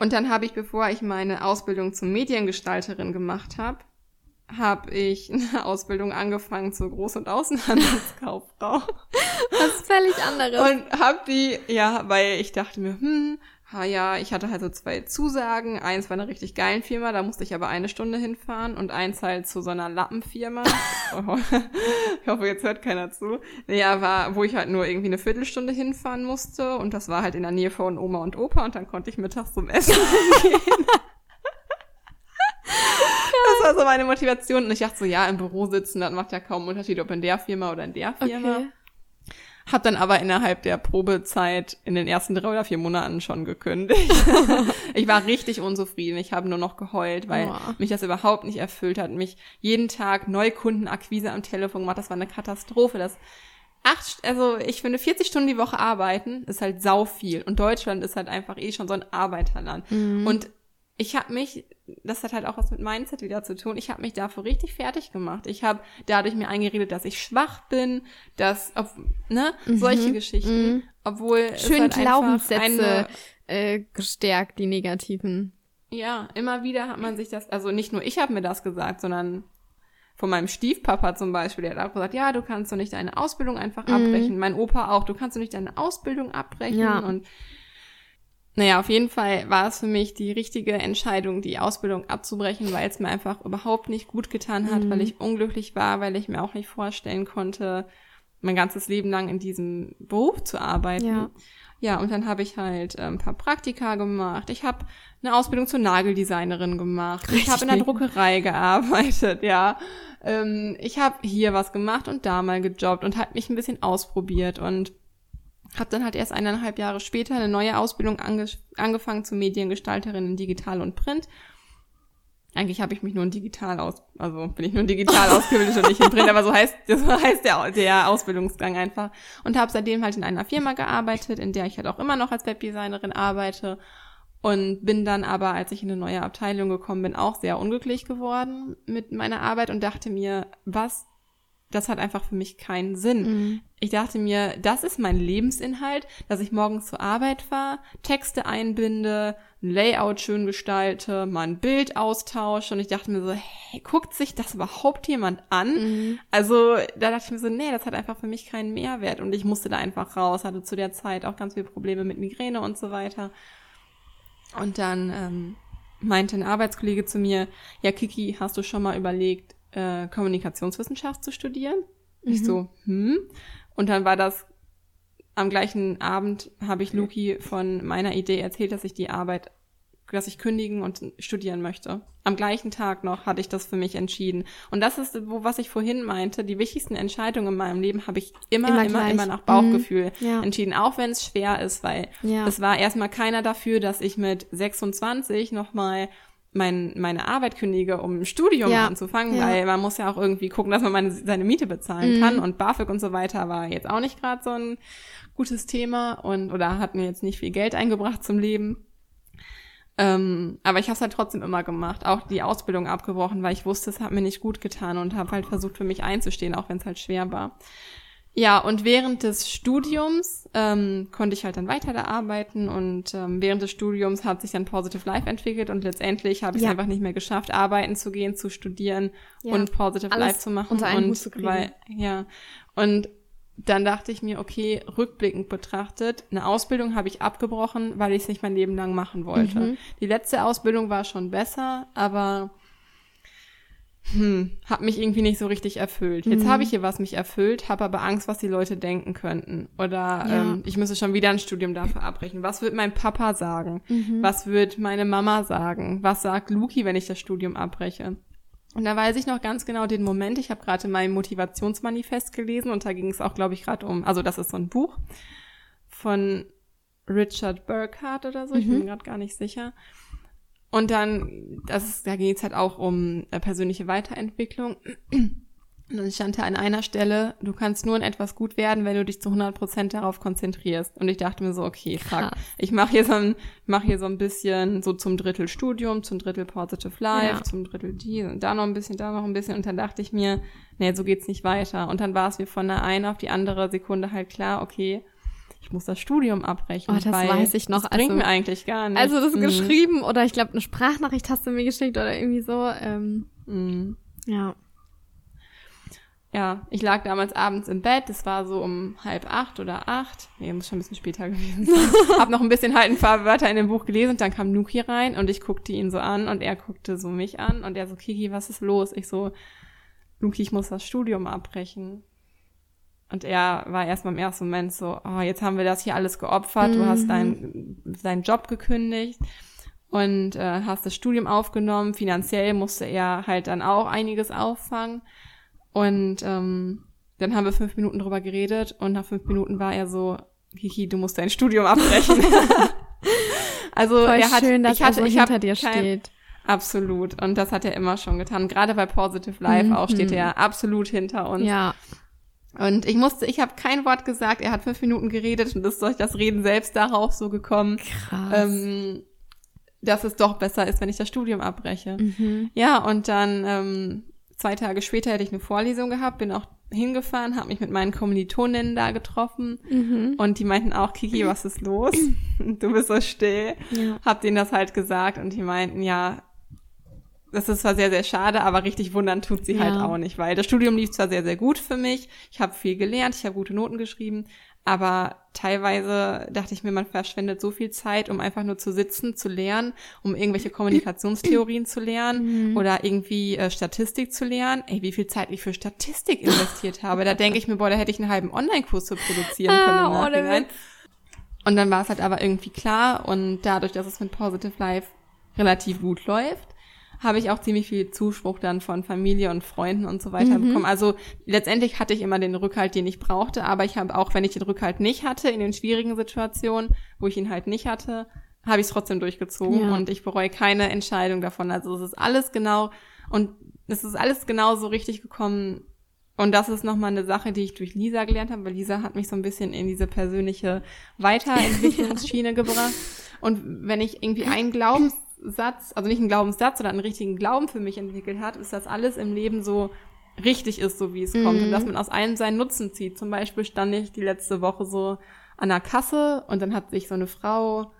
Und dann habe ich, bevor ich meine Ausbildung zur Mediengestalterin gemacht habe, habe ich eine Ausbildung angefangen zur Groß- und Außenhandelskauffrau. Was völlig anderes. Und hab die, ja, weil ich dachte mir, hm, ha ja, ich hatte halt so zwei Zusagen. Eins war eine richtig geilen Firma, da musste ich aber eine Stunde hinfahren und eins halt zu so einer Lappenfirma. Oh, ich hoffe, jetzt hört keiner zu. Ja, war, wo ich halt nur irgendwie eine Viertelstunde hinfahren musste und das war halt in der Nähe von Oma und Opa und dann konnte ich mittags zum Essen gehen. Das war so meine Motivation und ich dachte so, ja, im Büro sitzen, das macht ja kaum Unterschied, ob in der Firma oder in der Firma. okay. Hab dann aber innerhalb der Probezeit in den ersten drei oder vier Monaten schon gekündigt. ich war richtig unzufrieden. Ich habe nur noch geheult, weil Oh. mich das überhaupt nicht erfüllt hat. Mich jeden Tag Neukundenakquise am Telefon gemacht. Das war eine Katastrophe. Das acht, also ich finde 40 Stunden die Woche arbeiten ist halt sau viel. Und Deutschland ist halt einfach eh schon so ein Arbeiterland. Mhm. Und ich habe mich, das hat halt auch was mit Mindset wieder zu tun, ich habe mich dafür richtig fertig gemacht. Ich habe dadurch mir eingeredet, dass ich schwach bin, dass, ob, ne, solche Geschichten, mhm. obwohl Schön halt Glaubenssätze äh, gestärkt, die negativen. ja, immer wieder hat man sich das, also nicht nur ich habe mir das gesagt, sondern von meinem Stiefpapa zum Beispiel, der hat auch gesagt, ja, du kannst doch nicht deine Ausbildung einfach abbrechen. Mein Opa auch, du kannst doch nicht deine Ausbildung abbrechen. Ja. Und naja, auf jeden Fall war es für mich die richtige Entscheidung, die Ausbildung abzubrechen, weil es mir einfach überhaupt nicht gut getan hat, weil ich unglücklich war, weil ich mir auch nicht vorstellen konnte, mein ganzes Leben lang in diesem Beruf zu arbeiten. Ja. Ja, und dann habe ich halt ähm, ein paar Praktika gemacht. Ich habe eine Ausbildung zur Nageldesignerin gemacht. Ich habe in der Richtig. Druckerei gearbeitet, ja. Ähm, ich habe hier was gemacht und da mal gejobbt und halt mich ein bisschen ausprobiert und habe dann halt erst eineinhalb Jahre später eine neue Ausbildung ange angefangen zur Mediengestalterin in Digital und Print. eigentlich habe ich mich nur in digital aus, also bin ich nur in digital ausgebildet und nicht in Print, aber so heißt, das heißt der, der Ausbildungsgang einfach. Und habe seitdem halt in einer Firma gearbeitet, in der ich halt auch immer noch als Webdesignerin arbeite und bin dann aber, als ich in eine neue Abteilung gekommen bin, auch sehr unglücklich geworden mit meiner Arbeit und dachte mir, was, das hat einfach für mich keinen Sinn. Mhm. Ich dachte mir, das ist mein Lebensinhalt, dass ich morgens zur Arbeit fahre, Texte einbinde, ein Layout schön gestalte, mal ein Bild austausche und ich dachte mir so, hey, guckt sich das überhaupt jemand an? Mhm. Also da dachte ich mir so, nee, das hat einfach für mich keinen Mehrwert und ich musste da einfach raus, hatte zu der Zeit auch ganz viele Probleme mit Migräne und so weiter und dann ähm, meinte ein Arbeitskollege zu mir, ja, Kiki, hast du schon mal überlegt, äh, Kommunikationswissenschaft zu studieren? Mhm. Ich so, hm. Und dann war das am gleichen Abend habe ich Luki von meiner Idee erzählt, dass ich die Arbeit dass ich kündigen und studieren möchte. Am gleichen Tag noch hatte ich das für mich entschieden. Und das ist, wo, was ich vorhin meinte, die wichtigsten Entscheidungen in meinem Leben habe ich immer, immer, immer, immer nach Bauchgefühl mhm. ja. entschieden, auch wenn es schwer ist, weil ja. es war erstmal keiner dafür, dass ich mit 26 nochmal mein, meine Arbeit kündige, um ein Studium ja. anzufangen, ja. weil man muss ja auch irgendwie gucken, dass man meine, seine Miete bezahlen mhm. kann und BAföG und so weiter war jetzt auch nicht gerade so ein gutes Thema und oder hat mir jetzt nicht viel Geld eingebracht zum Leben. Ähm, aber ich habe es halt trotzdem immer gemacht, auch die Ausbildung abgebrochen, weil ich wusste, es hat mir nicht gut getan und habe halt versucht, für mich einzustehen, auch wenn es halt schwer war. Ja, und während des Studiums ähm, konnte ich halt dann weiter da arbeiten und ähm, während des Studiums hat sich dann Positive Life entwickelt und letztendlich habe ich es ja. einfach nicht mehr geschafft, arbeiten zu gehen, zu studieren ja. und Positive Alles Life zu machen. Unter einen und zu kriegen. weil, ja. Und dann dachte ich mir, okay, rückblickend betrachtet, eine Ausbildung habe ich abgebrochen, weil ich es nicht mein Leben lang machen wollte. Mhm. Die letzte Ausbildung war schon besser, aber hm, hat mich irgendwie nicht so richtig erfüllt. Jetzt mhm. habe ich hier was mich erfüllt, habe aber Angst, was die Leute denken könnten. Oder ja. ähm, ich müsste schon wieder ein Studium dafür abbrechen. Was wird mein Papa sagen? Mhm. Was wird meine Mama sagen? Was sagt Luki, wenn ich das Studium abbreche? Und da weiß ich noch ganz genau den Moment. Ich habe gerade mein Motivationsmanifest gelesen und da ging es auch, glaube ich, gerade um, also das ist so ein Buch von Richard Burkhardt oder so, ich mhm. bin gerade gar nicht sicher. Und dann, das ist, da geht es halt auch um äh, persönliche Weiterentwicklung. Und dann stand da an einer Stelle, du kannst nur in etwas gut werden, wenn du dich zu 100 Prozent darauf konzentrierst. Und ich dachte mir so, okay, fuck, ich mache hier so ein, mach hier so ein bisschen so zum Drittel Studium, zum Drittel Positive Life, ja. zum Drittel die und da noch ein bisschen, da noch ein bisschen. Und dann dachte ich mir, nee, so geht's nicht weiter. Und dann war es mir von der einen auf die andere Sekunde halt klar, okay, ich muss das Studium abbrechen. Oh, das weiß ich noch. Das bringt also, mir eigentlich gar nichts. Also das mhm. geschrieben oder ich glaube eine Sprachnachricht hast du mir geschickt oder irgendwie so. Ähm, mhm. Ja ja, ich lag damals abends im Bett, es war so um halb acht oder acht, nee, muss schon ein bisschen später gewesen sein. Hab noch ein bisschen halt ein paar Wörter in dem Buch gelesen und dann kam Nuki rein und ich guckte ihn so an und er guckte so mich an und er so, Kiki, was ist los? Ich so, Nuki, ich muss das Studium abbrechen. Und er war erstmal im ersten Moment so, oh, jetzt haben wir das hier alles geopfert, mhm. du hast mhm. deinen deinen Job gekündigt und äh, hast das Studium aufgenommen. Finanziell musste er halt dann auch einiges auffangen. Und ähm, dann haben wir fünf Minuten drüber geredet und nach fünf Minuten war er so, Hihi, du musst dein Studium abbrechen. also Voll er hat, schön, dass ich hatte, er so ich hinter dir kein, steht. Absolut. Und das hat er immer schon getan. Gerade bei Positive Life mhm. auch steht er absolut hinter uns. Ja. Und ich musste, ich habe kein Wort gesagt. Er hat fünf Minuten geredet und ist durch das Reden selbst darauf so gekommen, Krass. Ähm, dass es doch besser ist, wenn ich das Studium abbreche. Mhm. Ja, und dann ähm, zwei Tage später hätte ich eine Vorlesung gehabt, bin auch hingefahren, habe mich mit meinen Kommilitoninnen da getroffen mhm. und die meinten auch, Kiki, was ist los? du bist so still. Ja. Hab denen das halt gesagt und die meinten, ja, das ist zwar sehr, sehr schade, aber richtig wundern tut sie halt ja. halt auch nicht, weil das Studium lief zwar sehr, sehr gut für mich, ich habe viel gelernt, ich habe gute Noten geschrieben, aber teilweise dachte ich mir, man verschwendet so viel Zeit, um einfach nur zu sitzen, zu lernen, um irgendwelche Kommunikationstheorien zu lernen mhm. oder irgendwie äh, Statistik zu lernen. Ey, wie viel Zeit ich für Statistik investiert habe. Da denke ich mir, boah, da hätte ich einen halben Online-Kurs zu produzieren ah, können. Im und dann war es halt aber irgendwie klar und dadurch, dass es mit Positive Life relativ gut läuft, habe ich auch ziemlich viel Zuspruch dann von Familie und Freunden und so weiter mhm. bekommen. Also letztendlich hatte ich immer den Rückhalt, den ich brauchte, aber ich habe auch, wenn ich den Rückhalt nicht hatte, in den schwierigen Situationen, wo ich ihn halt nicht hatte, habe ich es trotzdem durchgezogen Ja. und ich bereue keine Entscheidung davon. Also es ist alles genau und es ist alles genau so richtig gekommen. Und das ist nochmal eine Sache, die ich durch Lisa gelernt habe, weil Lisa hat mich so ein bisschen in diese persönliche Weiterentwicklungsschiene gebracht. Und wenn ich irgendwie einen Glaubenssatz, also nicht einen Glaubenssatz, sondern einen richtigen Glauben für mich entwickelt hat, ist, dass alles im Leben so richtig ist, so wie es kommt. Und dass man aus allem seinen Nutzen zieht. Zum Beispiel stand ich die letzte Woche so an der Kasse und dann hat sich so eine Frau,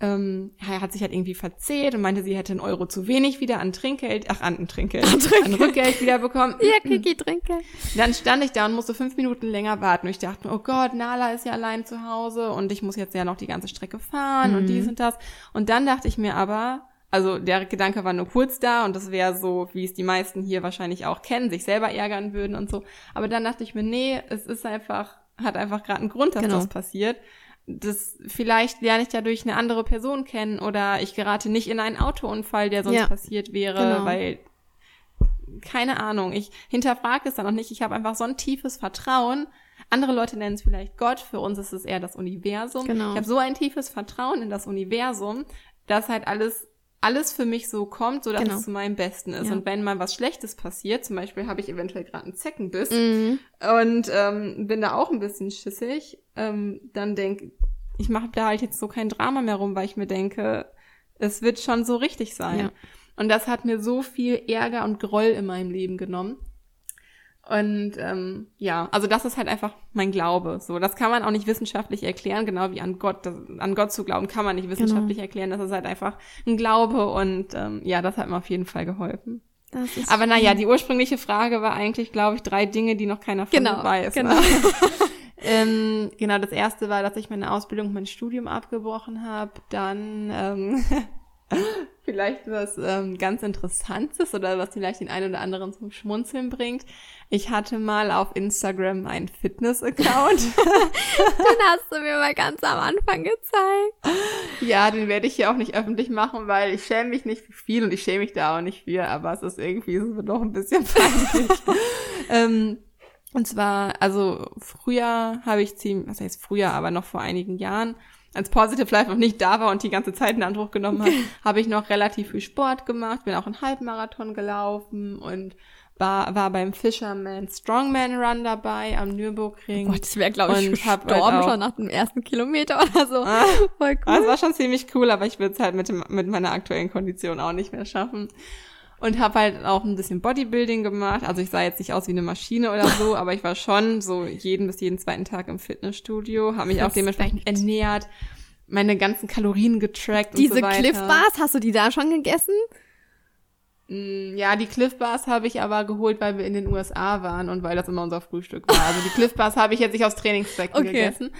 ähm, hat sich halt irgendwie verzählt und meinte, sie hätte einen Euro zu wenig wieder an Trinkgeld, ach, an Trinkgeld, an Rückgeld wieder bekommen. Ja, Kiki, trinke. Dann stand ich da und musste fünf Minuten länger warten. Und ich dachte mir, oh Gott, Nala ist ja allein zu Hause und ich muss jetzt ja noch die ganze Strecke fahren und dies und das. Und dann dachte ich mir aber, also der Gedanke war nur kurz da und das wäre so, wie es die meisten hier wahrscheinlich auch kennen, sich selber ärgern würden und so. Aber dann dachte ich mir, nee, es ist einfach, hat einfach gerade einen Grund, dass Genau. das passiert. Das, vielleicht lerne ich dadurch eine andere Person kennen oder ich gerate nicht in einen Autounfall, der sonst Ja. passiert wäre, Genau. weil keine Ahnung, ich hinterfrage es dann auch nicht. Ich habe einfach so ein tiefes Vertrauen. Andere Leute nennen es vielleicht Gott, für uns ist es eher das Universum. Genau. Ich habe so ein tiefes Vertrauen in das Universum, dass halt alles alles für mich so kommt, so dass Genau. es zu meinem Besten ist. Ja. Und wenn mal was Schlechtes passiert, zum Beispiel habe ich eventuell gerade einen Zeckenbiss Mhm. und ähm, bin da auch ein bisschen schissig, ähm, dann denk ich mache da halt jetzt so kein Drama mehr rum, weil ich mir denke, es wird schon so richtig sein. Ja. Und das hat mir so viel Ärger und Groll in meinem Leben genommen. Und ähm, ja, also das ist halt einfach mein Glaube. So, das kann man auch nicht wissenschaftlich erklären, genau wie an Gott. Das, an Gott zu glauben kann man nicht wissenschaftlich erklären. Das ist halt einfach ein Glaube und ähm, ja, das hat mir auf jeden Fall geholfen. Das ist Aber naja, die ursprüngliche Frage war eigentlich, glaube ich, drei Dinge, die noch keiner von Genau, weiß. genau. Ne? ähm, genau, das erste war, dass ich meine Ausbildung, mein Studium abgebrochen habe. Dann ähm, vielleicht was ähm, ganz Interessantes oder was vielleicht den einen oder anderen zum Schmunzeln bringt. Ich hatte mal auf Instagram einen Fitness-Account. Den hast du mir mal ganz am Anfang gezeigt. ja, den werde ich hier auch nicht öffentlich machen, weil ich schäme mich nicht für viel und ich schäme mich da auch nicht für, aber es ist irgendwie es wird doch ein bisschen peinlich. ähm, und zwar, also früher habe ich ziemlich, was heißt früher, aber noch vor einigen Jahren, als Positive Life noch nicht da war und die ganze Zeit in Anspruch genommen hat, habe ich noch relativ viel Sport gemacht, bin auch einen Halbmarathon gelaufen und war, war beim Fisherman Strongman Run dabei am Nürburgring. Gott, ich wäre, glaube ich, halt gestorben auch- schon nach dem ersten Kilometer oder so. Ah. Voll cool. war schon ziemlich cool, aber ich würde es halt mit, dem, mit meiner aktuellen Kondition auch nicht mehr schaffen. Und habe halt auch ein bisschen Bodybuilding gemacht. Also ich sah jetzt nicht aus wie eine Maschine oder so, aber ich war schon so jeden bis jeden zweiten Tag im Fitnessstudio, habe mich auch Respekt. dementsprechend ernährt, meine ganzen Kalorien getrackt und Diese so weiter. Cliff Bars, hast du die da schon gegessen? Mm, Ja, die Cliff Bars habe ich aber geholt, weil wir in den USA waren und weil das immer unser Frühstück war. Also die Cliff Bars habe ich jetzt nicht aus Trainingszwecken Okay. gegessen.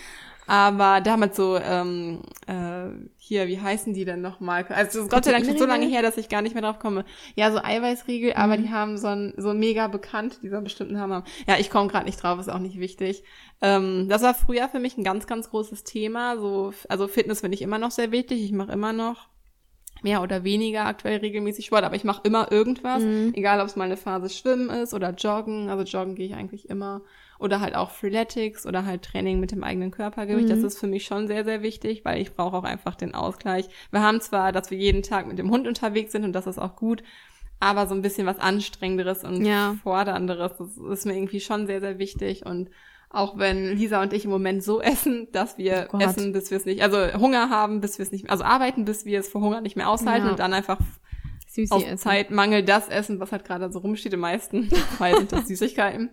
Aber damals so, ähm, äh, hier, wie heißen die denn nochmal? Also das ist Gott sei Dank schon so lange her, dass ich gar nicht mehr drauf komme. Ja, so Eiweißriegel, aber Mhm. die haben so ein, so mega bekannt, dieser bestimmten Namen haben. Ja, ich komme gerade nicht drauf, ist auch nicht wichtig. Ähm, das war früher für mich ein ganz, ganz großes Thema. So, also Fitness finde ich immer noch sehr wichtig. Ich mache immer noch mehr oder weniger aktuell regelmäßig Sport, aber ich mache immer irgendwas, Mhm. egal ob es mal eine Phase Schwimmen ist oder Joggen, also Joggen gehe ich eigentlich immer oder halt auch Freeletics oder halt Training mit dem eigenen Körpergewicht. Das Mhm. ist für mich schon sehr, sehr wichtig, weil ich brauche auch einfach den Ausgleich. Wir haben zwar, dass wir jeden Tag mit dem Hund unterwegs sind und das ist auch gut, aber so ein bisschen was Anstrengenderes und Ja. Fordernderes, das ist mir irgendwie schon sehr, sehr wichtig und auch wenn Lisa und ich im Moment so essen, dass wir Oh essen, bis wir es nicht, also Hunger haben, bis wir es nicht, also arbeiten, bis wir es vor Hunger nicht mehr aushalten Ja. und dann einfach Süßi aus essen. Zeitmangel das essen, was halt gerade so rumsteht. Im meisten Fall sind das Süßigkeiten.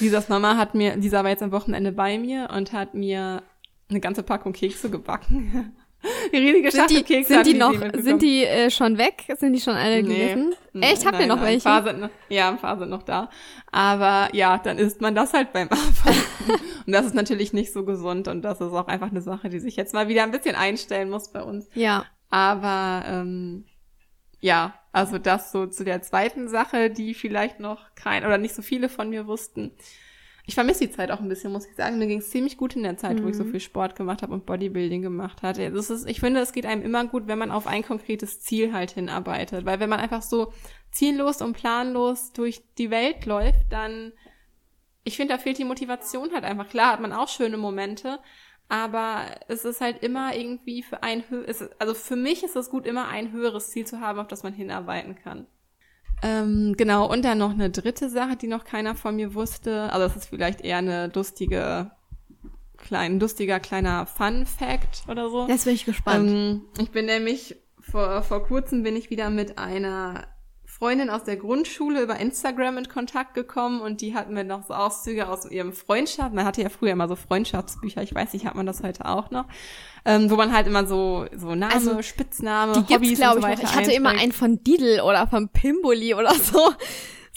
Lisas Mama hat mir, Lisa war jetzt am Wochenende bei mir und hat mir eine ganze Packung Kekse gebacken. Die riesige Sind Schachtel die, Kekse sind die sie noch, sind die äh, schon weg? Sind die schon alle gegessen? Echt? Habt ihr noch nein, welche? Ein paar sind noch, ja, ein paar sind noch da. Aber ja, dann isst man das halt beim Arbeiten. und das ist natürlich nicht so gesund und das ist auch einfach eine Sache, die sich jetzt mal wieder ein bisschen einstellen muss bei uns. Ja. Aber ähm, ja, also das so zu der zweiten Sache, die vielleicht noch kein oder nicht so viele von mir wussten. Ich vermisse die Zeit auch ein bisschen, muss ich sagen. Mir ging es ziemlich gut in der Zeit, wo ich so Mhm. viel Sport gemacht habe und Bodybuilding gemacht hatte. Das ist, ich finde, es geht einem immer gut, wenn man auf ein konkretes Ziel halt hinarbeitet. Weil wenn man einfach so ziellos und planlos durch die Welt läuft, dann, ich finde, da fehlt die Motivation halt einfach. Klar hat man auch schöne Momente, Aber es ist halt immer irgendwie für ein, also für mich ist es gut, immer ein höheres Ziel zu haben, auf das man hinarbeiten kann. Ähm, genau, und dann noch eine dritte Sache, die noch keiner von mir wusste. Also das ist vielleicht eher eine lustige, klein, lustiger kleiner Fun Fact oder so. Jetzt bin ich gespannt. Ähm, ich bin nämlich vor, vor kurzem bin ich wieder mit einer Freundin aus der Grundschule über Instagram in Kontakt gekommen und die hat mir noch so Auszüge aus ihrem Freundschaft. Man hatte ja früher immer so Freundschaftsbücher, ich weiß nicht, hat man das heute auch noch, ähm, wo man halt immer so so Name, also, Spitzname, die Hobbys gibt's, und so weiter ich. ich hatte immer einen von Didel oder von Pimboli oder so,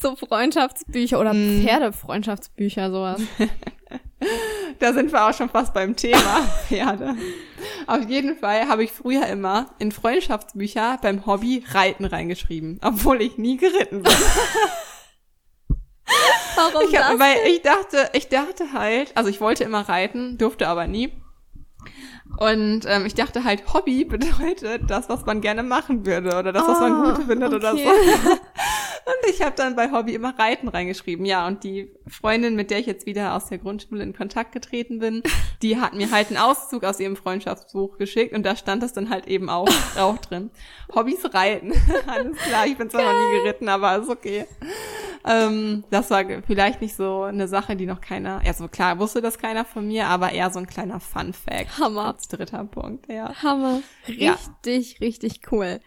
so Freundschaftsbücher oder mm. Pferdefreundschaftsbücher sowas. da sind wir auch schon fast beim Thema Pferde. Auf jeden Fall habe ich früher immer in Freundschaftsbücher beim Hobby Reiten reingeschrieben, obwohl ich nie geritten bin. Warum ich hab? Weil ich dachte, ich dachte halt, also ich wollte immer reiten, durfte aber nie. Und ähm, ich dachte halt, Hobby bedeutet das, was man gerne machen würde oder das, was man ah, gut findet okay. oder so. und ich habe dann bei Hobby immer Reiten reingeschrieben. Ja, und die Freundin, mit der ich jetzt wieder aus der Grundschule in Kontakt getreten bin, die hat mir halt einen Auszug aus ihrem Freundschaftsbuch geschickt und da stand das dann halt eben auch, auch drin. Hobbys Reiten. Alles klar, ich bin zwar noch nie geritten, aber ist okay. Ähm, das war vielleicht nicht so eine Sache, die noch keiner, ja so klar wusste das keiner von mir, aber eher so ein kleiner Fun Fact. Hammer. Dritter Punkt, ja. Hammer. Richtig, ja. richtig cool.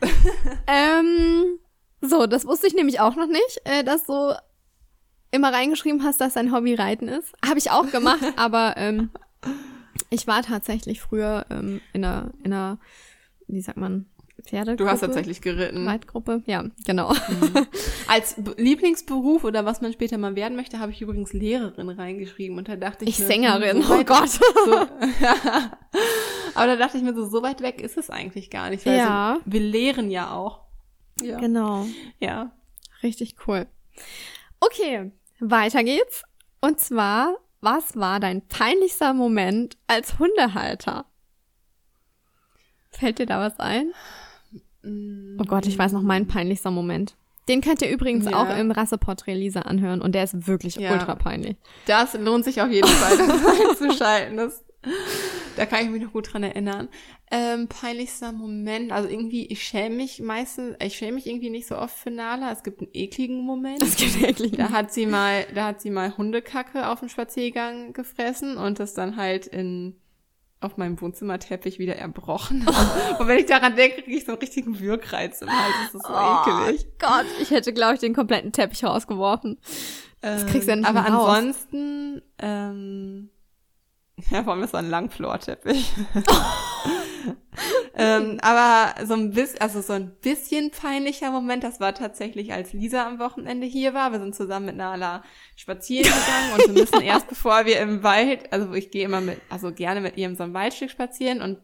ähm, so, das wusste ich nämlich auch noch nicht, äh, dass du immer reingeschrieben hast, dass dein Hobby Reiten ist. Habe ich auch gemacht, aber ähm, ich war tatsächlich früher ähm, in einer, in einer, wie sagt man, Pferde. Du hast tatsächlich geritten. Reitgruppe, ja, genau. Mhm. Als Lieblingsberuf oder was man später mal werden möchte, habe ich übrigens Lehrerin reingeschrieben und da dachte ich. Ich mir, Sängerin, so oh Gott. So, Aber da dachte ich mir so, so weit weg ist es eigentlich gar nicht. Weil ja. So, wir lehren ja auch. Ja. Genau. Ja. Richtig cool. Okay, weiter geht's. Und zwar, was war dein peinlichster Moment als Hundehalter? Fällt dir da was ein? Oh Gott, ich weiß noch meinen peinlichster Moment. Den könnt ihr übrigens ja. auch im Rasseporträt Lisa anhören und der ist wirklich ja. ultra peinlich. Das lohnt sich auf jeden Fall, das einzuschalten. Das, da kann ich mich noch gut dran erinnern. Ähm, peinlichster Moment, also irgendwie, ich schäme mich meistens, ich schäme mich irgendwie nicht so oft für Nala. Es gibt einen ekligen Moment. Es gibt ekligen. Da hat sie mal, da hat sie mal Hundekacke auf dem Spaziergang gefressen und das dann halt in auf meinem Wohnzimmerteppich wieder erbrochen. und wenn ich daran denke, kriege ich so einen richtigen Wirkreiz im Hals. Das ist so oh, ekelig. Gott, ich hätte, glaube ich, den kompletten Teppich rausgeworfen. Das kriegst du ja nicht Aber ansonsten, ähm, ja, vor allem ist so ein Langflorteppich. ähm, aber so ein bisschen, also so ein bisschen peinlicher Moment, das war tatsächlich, als Lisa am Wochenende hier war. Wir sind zusammen mit Nala spazieren gegangen und wir müssen erst, bevor wir im Wald, also ich gehe immer mit, also gerne mit ihr in so einem Waldstück spazieren und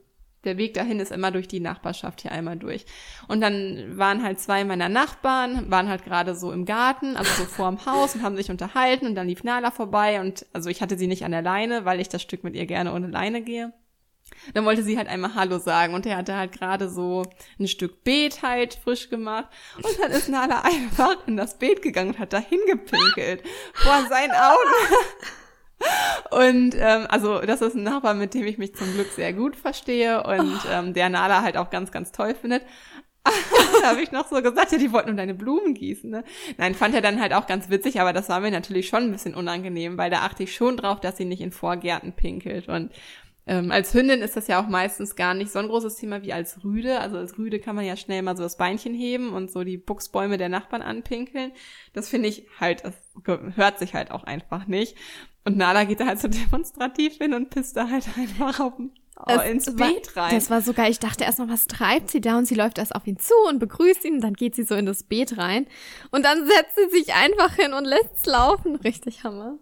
der Weg dahin ist immer durch die Nachbarschaft hier einmal durch. Und dann waren halt zwei meiner Nachbarn, waren halt gerade so im Garten, also so vorm Haus und haben sich unterhalten und dann lief Nala vorbei und also ich hatte sie nicht an der Leine, weil ich das Stück mit ihr gerne ohne Leine gehe. Dann wollte sie halt einmal Hallo sagen und er hatte halt gerade so ein Stück Beet halt frisch gemacht und dann ist Nala einfach in das Beet gegangen und hat dahin gepinkelt vor seinen Augen. Und ähm, also das ist ein Nachbar, mit dem ich mich zum Glück sehr gut verstehe und oh. ähm, der Nala halt auch ganz, ganz toll findet. da habe ich noch so gesagt, ja, die wollten um deine Blumen gießen. Ne? Nein, fand er dann halt auch ganz witzig, aber das war mir natürlich schon ein bisschen unangenehm, weil da achte ich schon drauf, dass sie nicht in Vorgärten pinkelt. Und ähm, als Hündin ist das ja auch meistens gar nicht so ein großes Thema wie als Rüde. Also als Rüde kann man ja schnell mal so das Beinchen heben und so die Buchsbäume der Nachbarn anpinkeln. Das finde ich halt, das hört sich halt auch einfach nicht. Und Nala geht da halt so demonstrativ hin und pisst da halt einfach auf, oh, ins Beet rein. Das war so geil. Ich dachte erst mal, was treibt sie da? Und sie läuft erst auf ihn zu und begrüßt ihn. Dann geht sie so in das Beet rein. Und dann setzt sie sich einfach hin und lässt's laufen. Richtig Hammer.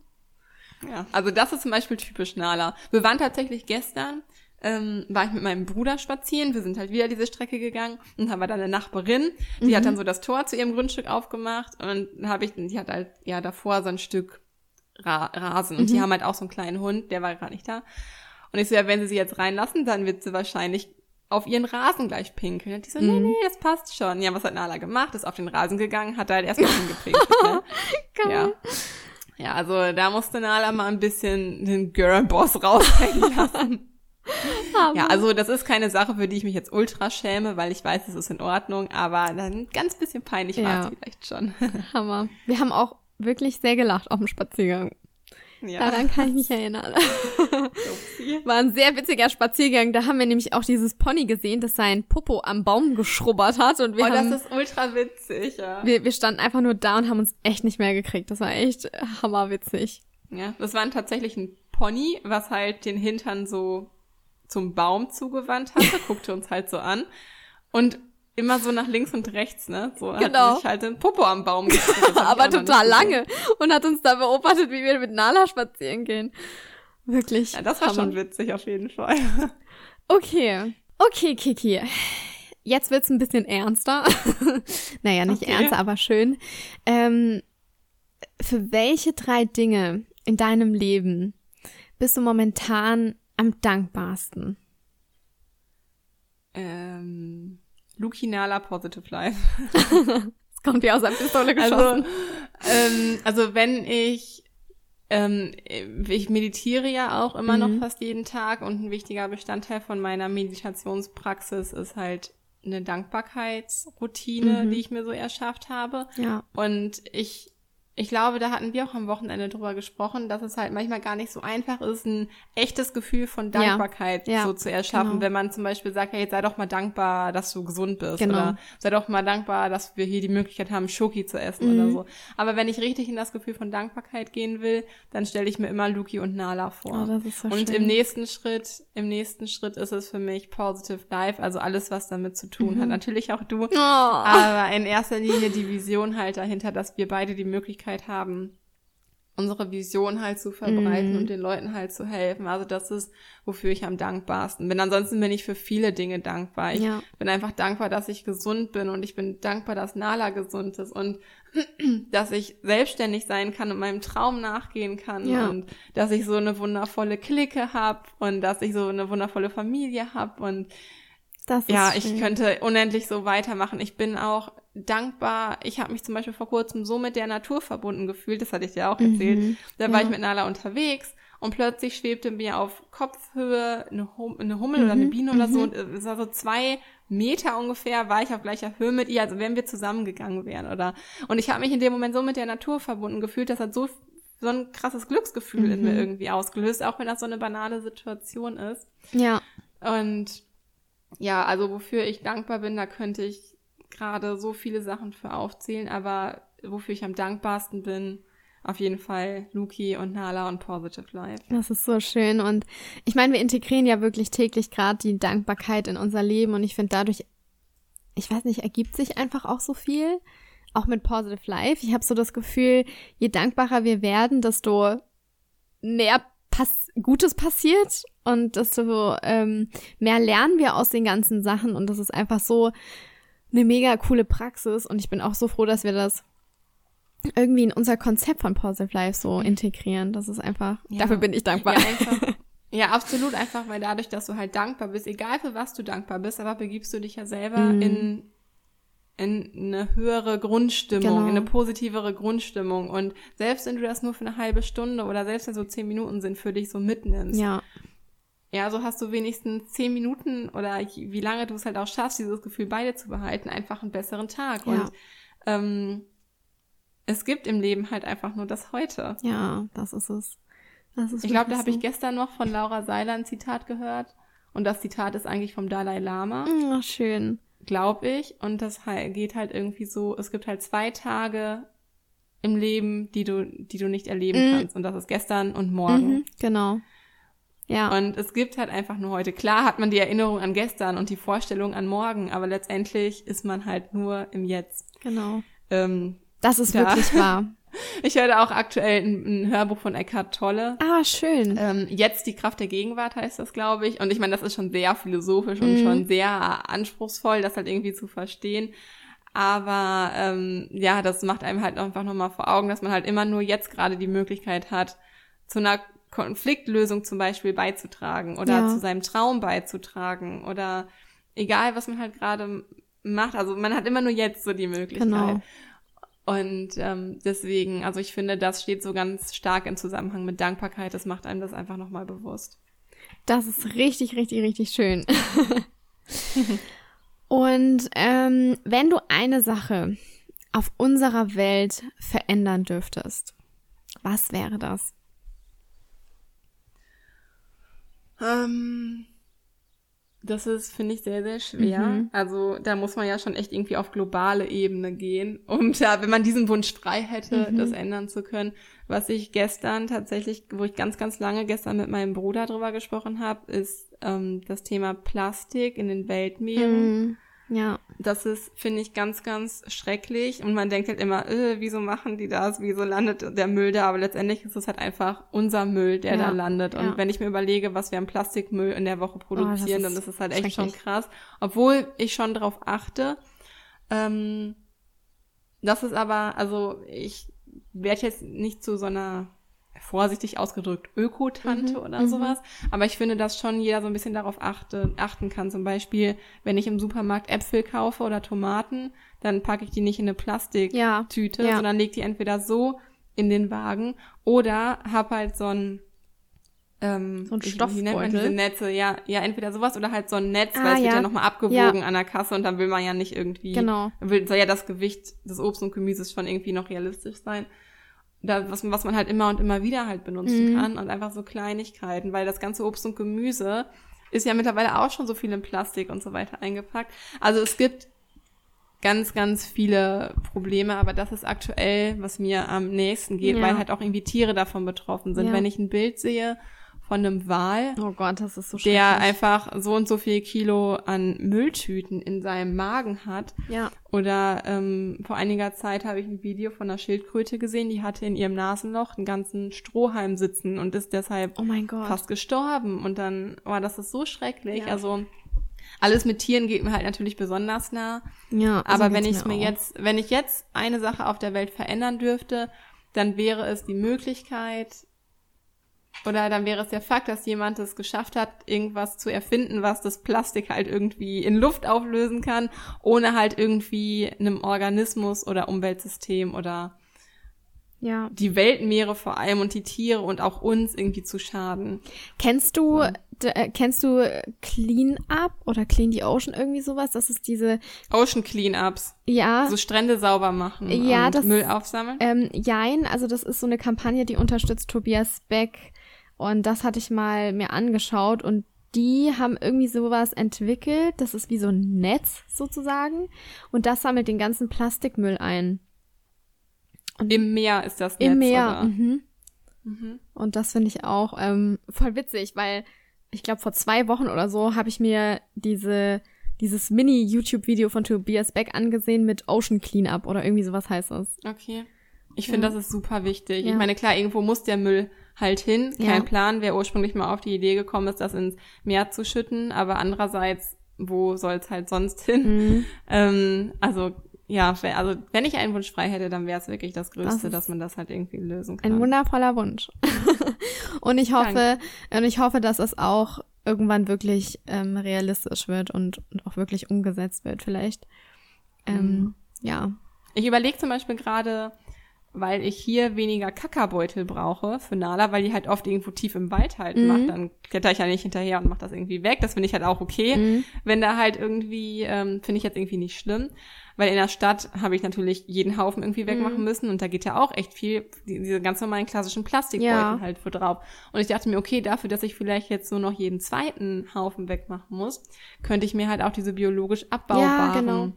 Ja, also das ist zum Beispiel typisch Nala. Wir waren tatsächlich gestern, ähm, war ich mit meinem Bruder spazieren. Wir sind halt wieder diese Strecke gegangen und haben wir dann eine Nachbarin, die mhm. hat dann so das Tor zu ihrem Grundstück aufgemacht und habe ich, die hat halt ja davor so ein Stück Ra Rasen. Und mhm. die haben halt auch so einen kleinen Hund, der war gerade nicht da. Und ich so, ja, wenn sie sie jetzt reinlassen, dann wird sie wahrscheinlich auf ihren Rasen gleich pinkeln. Und die so, mhm. nee, nee, das passt schon. Ja, was hat Nala gemacht? Ist auf den Rasen gegangen, hat da halt erstmal hingepinkelt. Ne? Geil. Ja. Ja, also da musste Nala mal ein bisschen den Girl-Boss raushängen lassen. ja, also das ist keine Sache, für die ich mich jetzt ultra schäme, weil ich weiß, es ist in Ordnung, aber dann ganz bisschen peinlich ja. war es vielleicht schon. Hammer. Wir haben auch wirklich sehr gelacht auf dem Spaziergang. Ja. Daran kann ich mich erinnern. War ein sehr witziger Spaziergang. Da haben wir nämlich auch dieses Pony gesehen, das sein Popo am Baum geschrubbert hat. Und wir oh, haben, das ist ultra witzig, ja. Wir, wir standen einfach nur da und haben uns echt nicht mehr gekriegt. Das war echt hammerwitzig. Ja, das war tatsächlich ein Pony, was halt den Hintern so zum Baum zugewandt hatte, guckte uns halt so an. Und immer so nach links und rechts, ne? So genau. hat sich halt den Popo am Baum Aber total lange. Und hat uns da beobachtet, wie wir mit Nala spazieren gehen. Wirklich. Ja, das war Hammer. schon witzig auf jeden Fall. Okay. Okay, Kiki. Jetzt wird's ein bisschen ernster. naja, nicht okay. ernster, aber schön. Ähm, für welche drei Dinge in deinem Leben bist du momentan am dankbarsten? Ähm, Lukinala Positive Life. das kommt ja aus einer Pistole also, geschossen. Also, ähm, also wenn ich ähm, ich meditiere ja auch immer mhm. noch fast jeden Tag und ein wichtiger Bestandteil von meiner Meditationspraxis ist halt eine Dankbarkeitsroutine, mhm. die ich mir so erschafft habe. Ja. Und ich ich glaube, da hatten wir auch am Wochenende drüber gesprochen, dass es halt manchmal gar nicht so einfach ist, ein echtes Gefühl von Dankbarkeit ja, so zu erschaffen, genau. wenn man zum Beispiel sagt, hey, sei doch mal dankbar, dass du gesund bist genau. oder sei doch mal dankbar, dass wir hier die Möglichkeit haben, Schoki zu essen mhm. oder so. Aber wenn ich richtig in das Gefühl von Dankbarkeit gehen will, dann stelle ich mir immer Luki und Nala vor. Oh, so und schön. im nächsten Schritt, im nächsten Schritt ist es für mich Positive Life, also alles, was damit zu tun mhm. hat. Natürlich auch du, oh. aber in erster Linie die Vision halt dahinter, dass wir beide die Möglichkeit Möglichkeit haben, unsere Vision halt zu verbreiten mm. und den Leuten halt zu helfen. Also das ist, wofür ich am dankbarsten bin. Ansonsten bin ich für viele Dinge dankbar. Ich ja. bin einfach dankbar, dass ich gesund bin und ich bin dankbar, dass Nala gesund ist und dass ich selbstständig sein kann und meinem Traum nachgehen kann ja. und dass ich so eine wundervolle Clique habe und dass ich so eine wundervolle Familie habe und ja, schön. ich könnte unendlich so weitermachen. Ich bin auch dankbar. Ich habe mich zum Beispiel vor kurzem so mit der Natur verbunden gefühlt, das hatte ich dir auch erzählt. Mhm, da war ja. ich mit Nala unterwegs und plötzlich schwebte mir auf Kopfhöhe eine, hum eine Hummel mhm, oder eine mhm, Biene oder so. Mhm. Und es war so zwei Meter ungefähr, war ich auf gleicher Höhe mit ihr, also wenn wir zusammengegangen wären, oder? Und ich habe mich in dem Moment so mit der Natur verbunden gefühlt, das hat so so ein krasses Glücksgefühl mhm. in mir mhm. irgendwie ausgelöst, auch wenn das so eine banale Situation ist. Ja. Und ja, also wofür ich dankbar bin, da könnte ich gerade so viele Sachen für aufzählen, aber wofür ich am dankbarsten bin, auf jeden Fall Luki und Nala und Positive Life. Das ist so schön und ich meine, wir integrieren ja wirklich täglich gerade die Dankbarkeit in unser Leben und ich finde dadurch, ich weiß nicht, ergibt sich einfach auch so viel, auch mit Positive Life. Ich habe so das Gefühl, je dankbarer wir werden, desto mehr pass Gutes passiert und desto ähm, mehr lernen wir aus den ganzen Sachen und das ist einfach so eine mega coole Praxis und ich bin auch so froh, dass wir das irgendwie in unser Konzept von Positive Life so integrieren. Das ist einfach, ja. dafür bin ich dankbar. Ja, einfach, ja, absolut einfach, weil dadurch, dass du halt dankbar bist, egal für was du dankbar bist, aber begibst du dich ja selber mm. in in eine höhere Grundstimmung, genau. in eine positivere Grundstimmung. Und selbst wenn du das nur für eine halbe Stunde oder selbst wenn so zehn Minuten sind, für dich so mitnimmst. Ja. Ja, so hast du wenigstens zehn Minuten oder wie lange du es halt auch schaffst, dieses Gefühl beide zu behalten, einfach einen besseren Tag. Ja. Und ähm, es gibt im Leben halt einfach nur das Heute. Ja, das ist es. Das ist ich glaube, da habe ich gestern noch von Laura Seiler ein Zitat gehört. Und das Zitat ist eigentlich vom Dalai Lama. Ach, schön glaube ich. Und das geht halt irgendwie so, es gibt halt zwei Tage im Leben, die du, die du nicht erleben mhm. kannst. Und das ist gestern und morgen. Mhm, genau. Ja. Und es gibt halt einfach nur heute. Klar hat man die Erinnerung an gestern und die Vorstellung an morgen, aber letztendlich ist man halt nur im Jetzt. Genau. Ähm, das ist da. wirklich wahr. Ich höre auch aktuell ein, ein, Hörbuch von Eckhart Tolle. Ah, schön. Ähm, Jetzt die Kraft der Gegenwart heißt das, glaube ich. Und ich meine, das ist schon sehr philosophisch mhm. und schon sehr anspruchsvoll, das halt irgendwie zu verstehen. Aber ähm, ja, das macht einem halt einfach nochmal vor Augen, dass man halt immer nur jetzt gerade die Möglichkeit hat, zu einer Konfliktlösung zum Beispiel beizutragen oder ja. zu seinem Traum beizutragen oder egal, was man halt gerade macht. Also man hat immer nur jetzt so die Möglichkeit. Genau. Und ähm, deswegen, also ich finde, das steht so ganz stark im Zusammenhang mit Dankbarkeit. Das macht einem das einfach nochmal bewusst. Das ist richtig, richtig, richtig schön. Und ähm, wenn du eine Sache auf unserer Welt verändern dürftest, was wäre das? Ähm, das ist, finde ich, sehr, sehr schwer. Mhm. Also da muss man ja schon echt irgendwie auf globale Ebene gehen, um da, wenn man diesen Wunsch frei hätte, mhm. das ändern zu können. Was ich gestern tatsächlich, wo ich ganz, ganz lange gestern mit meinem Bruder drüber gesprochen habe, ist ähm, das Thema Plastik in den Weltmeeren. Mhm. Ja. Das ist, finde ich, ganz, ganz schrecklich. Und man denkt halt immer, äh, wieso machen die das? Wieso landet der Müll da? Aber letztendlich ist es halt einfach unser Müll, der ja. da landet. Und ja. wenn ich mir überlege, was wir an Plastikmüll in der Woche oh, produzieren, oh, dann ist es halt echt schon krass. Obwohl ich schon drauf achte. Ähm, das ist aber, also ich werde jetzt nicht zu so einer vorsichtig ausgedrückt Ökotante mhm, oder mhm. sowas. Aber ich finde, dass schon jeder so ein bisschen darauf achte, achten kann. Zum Beispiel, wenn ich im Supermarkt Äpfel kaufe oder Tomaten, dann packe ich die nicht in eine Plastiktüte, ja, ja. sondern lege die entweder so in den Wagen oder hab halt so ein ähm, so ein Stoffbeutel. Wie nennt man diese Netze? Ja, ja, entweder sowas oder halt so ein Netz, ah, weil es ja. wird ja nochmal abgewogen ja. an der Kasse und dann will man ja nicht irgendwie, genau. will, soll ja das Gewicht des Obst und Gemüses schon irgendwie noch realistisch sein da, was, was man halt immer und immer wieder halt benutzen mhm. kann und einfach so Kleinigkeiten, weil das ganze Obst und Gemüse ist ja mittlerweile auch schon so viel in Plastik und so weiter eingepackt. Also es gibt ganz, ganz viele Probleme, aber das ist aktuell, was mir am nächsten geht, ja. weil halt auch irgendwie Tiere davon betroffen sind. Ja. Wenn ich ein Bild sehe von einem Wal. Oh Gott, das ist so Der einfach so und so viel Kilo an Mülltüten in seinem Magen hat. Ja. Oder ähm, vor einiger Zeit habe ich ein Video von einer Schildkröte gesehen, die hatte in ihrem Nasenloch einen ganzen Strohhalm sitzen und ist deshalb oh mein Gott. fast gestorben. Und dann, oh, das ist so schrecklich. Ja. Also alles mit Tieren geht mir halt natürlich besonders nah. Ja. Aber wenn ich mir, mir jetzt, wenn ich jetzt eine Sache auf der Welt verändern dürfte, dann wäre es die Möglichkeit, oder dann wäre es der Fakt, dass jemand es geschafft hat, irgendwas zu erfinden, was das Plastik halt irgendwie in Luft auflösen kann, ohne halt irgendwie einem Organismus oder Umweltsystem oder ja. die Weltmeere vor allem und die Tiere und auch uns irgendwie zu schaden. Kennst du, ja. äh, kennst du Clean Up oder Clean the Ocean irgendwie sowas? Das ist diese Ocean Cleanups. Ja. So Strände sauber machen ja, und das, Müll aufsammeln. Ähm, jein, also das ist so eine Kampagne, die unterstützt Tobias Beck und das hatte ich mal mir angeschaut und die haben irgendwie sowas entwickelt. Das ist wie so ein Netz sozusagen. Und das sammelt den ganzen Plastikmüll ein. Und Im Meer ist das Netz, Im Meer, mhm. Mhm. Und das finde ich auch ähm, voll witzig, weil ich glaube, vor zwei Wochen oder so habe ich mir diese dieses Mini-YouTube-Video von Tobias Beck angesehen mit Ocean Cleanup oder irgendwie sowas heißt es. Okay. Ich finde, ja. das ist super wichtig. Ja. Ich meine, klar, irgendwo muss der Müll halt hin. Kein ja. Plan, wer ursprünglich mal auf die Idee gekommen ist, das ins Meer zu schütten. Aber andererseits, wo soll es halt sonst hin? Mhm. Ähm, also ja, also wenn ich einen Wunsch frei hätte, dann wäre es wirklich das Größte, das dass man das halt irgendwie lösen kann. Ein wundervoller Wunsch. und ich hoffe, Danke. und ich hoffe, dass es auch irgendwann wirklich ähm, realistisch wird und, und auch wirklich umgesetzt wird, vielleicht. Ähm, mhm. Ja. Ich überlege zum Beispiel gerade, weil ich hier weniger Kackerbeutel brauche für Nala, weil die halt oft irgendwo tief im Wald halt mhm. macht. Dann kletter ich ja nicht hinterher und mach das irgendwie weg. Das finde ich halt auch okay. Mhm. Wenn da halt irgendwie, ähm, finde ich jetzt irgendwie nicht schlimm. Weil in der Stadt habe ich natürlich jeden Haufen irgendwie wegmachen mhm. müssen und da geht ja auch echt viel, die, diese ganz normalen klassischen Plastikbeutel ja. halt für drauf. Und ich dachte mir, okay, dafür, dass ich vielleicht jetzt nur noch jeden zweiten Haufen wegmachen muss, könnte ich mir halt auch diese biologisch abbaubaren ja, genau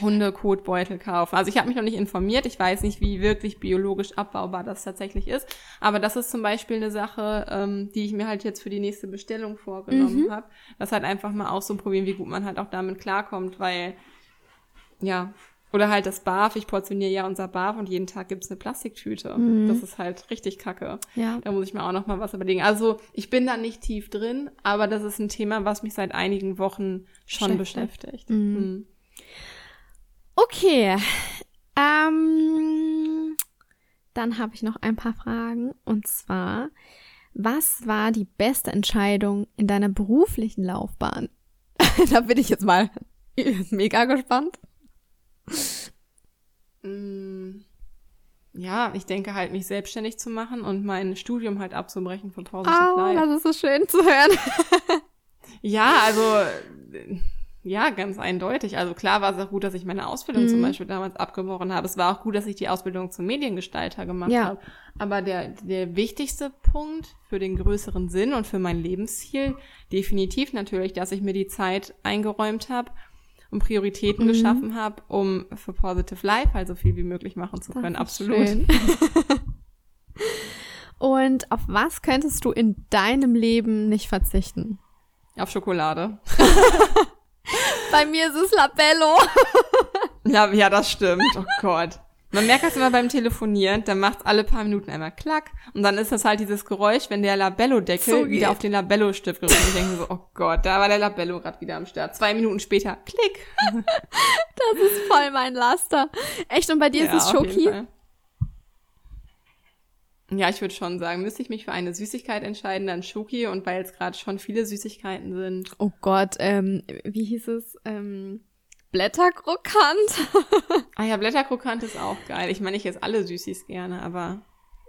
Hundekotbeutel kaufen. Also ich habe mich noch nicht informiert. Ich weiß nicht, wie wirklich biologisch abbaubar das tatsächlich ist. Aber das ist zum Beispiel eine Sache, ähm, die ich mir halt jetzt für die nächste Bestellung vorgenommen mhm. habe. Das halt einfach mal auszuprobieren, wie gut man halt auch damit klarkommt, weil ja, oder halt das Barf, ich portioniere ja unser Barf und jeden Tag gibt's eine Plastiktüte. Mhm. Das ist halt richtig kacke. Ja. Da muss ich mir auch noch mal was überlegen. Also ich bin da nicht tief drin, aber das ist ein Thema, was mich seit einigen Wochen schon beschäftigt. beschäftigt. Mhm. Mhm. Okay. Ähm, dann habe ich noch ein paar Fragen. Und zwar, was war die beste Entscheidung in deiner beruflichen Laufbahn? da bin ich jetzt mal mega gespannt. Mm, ja, ich denke halt, mich selbstständig zu machen und mein Studium halt abzubrechen von Positive Oh, Life. das ist so schön zu hören. Ja, also ja, ganz eindeutig. Also klar war es auch gut, dass ich meine Ausbildung Mhm. zum Beispiel damals abgebrochen habe. Es war auch gut, dass ich die Ausbildung zum Mediengestalter gemacht Ja. habe. Aber der, der wichtigste Punkt für den größeren Sinn und für mein Lebensziel, definitiv natürlich, dass ich mir die Zeit eingeräumt habe und Prioritäten Mhm. geschaffen habe, um für Positive Life halt so viel wie möglich machen zu können. Absolut. Und auf was könntest du in deinem Leben nicht verzichten? Auf Schokolade. Bei mir ist es Labello. Ja, ja, das stimmt. Oh Gott. Man merkt das immer beim Telefonieren, dann macht's alle paar Minuten einmal klack und dann ist das halt dieses Geräusch, wenn der Labello-Deckel So wieder auf den Labello-Stift gerückt und ich denke so, oh Gott, da war der Labello gerade wieder am Start. Zwei Minuten später, klick. Das ist voll mein Laster. Echt, und bei dir ist es Schoki? Ja, ich würde schon sagen, müsste ich mich für eine Süßigkeit entscheiden, dann Schoki und weil es gerade schon viele Süßigkeiten sind. Oh Gott, ähm, wie hieß es? Ähm, Blätterkrokant? Ah ja, Blätterkrokant ist auch geil. Ich meine, ich esse alle Süßis gerne, aber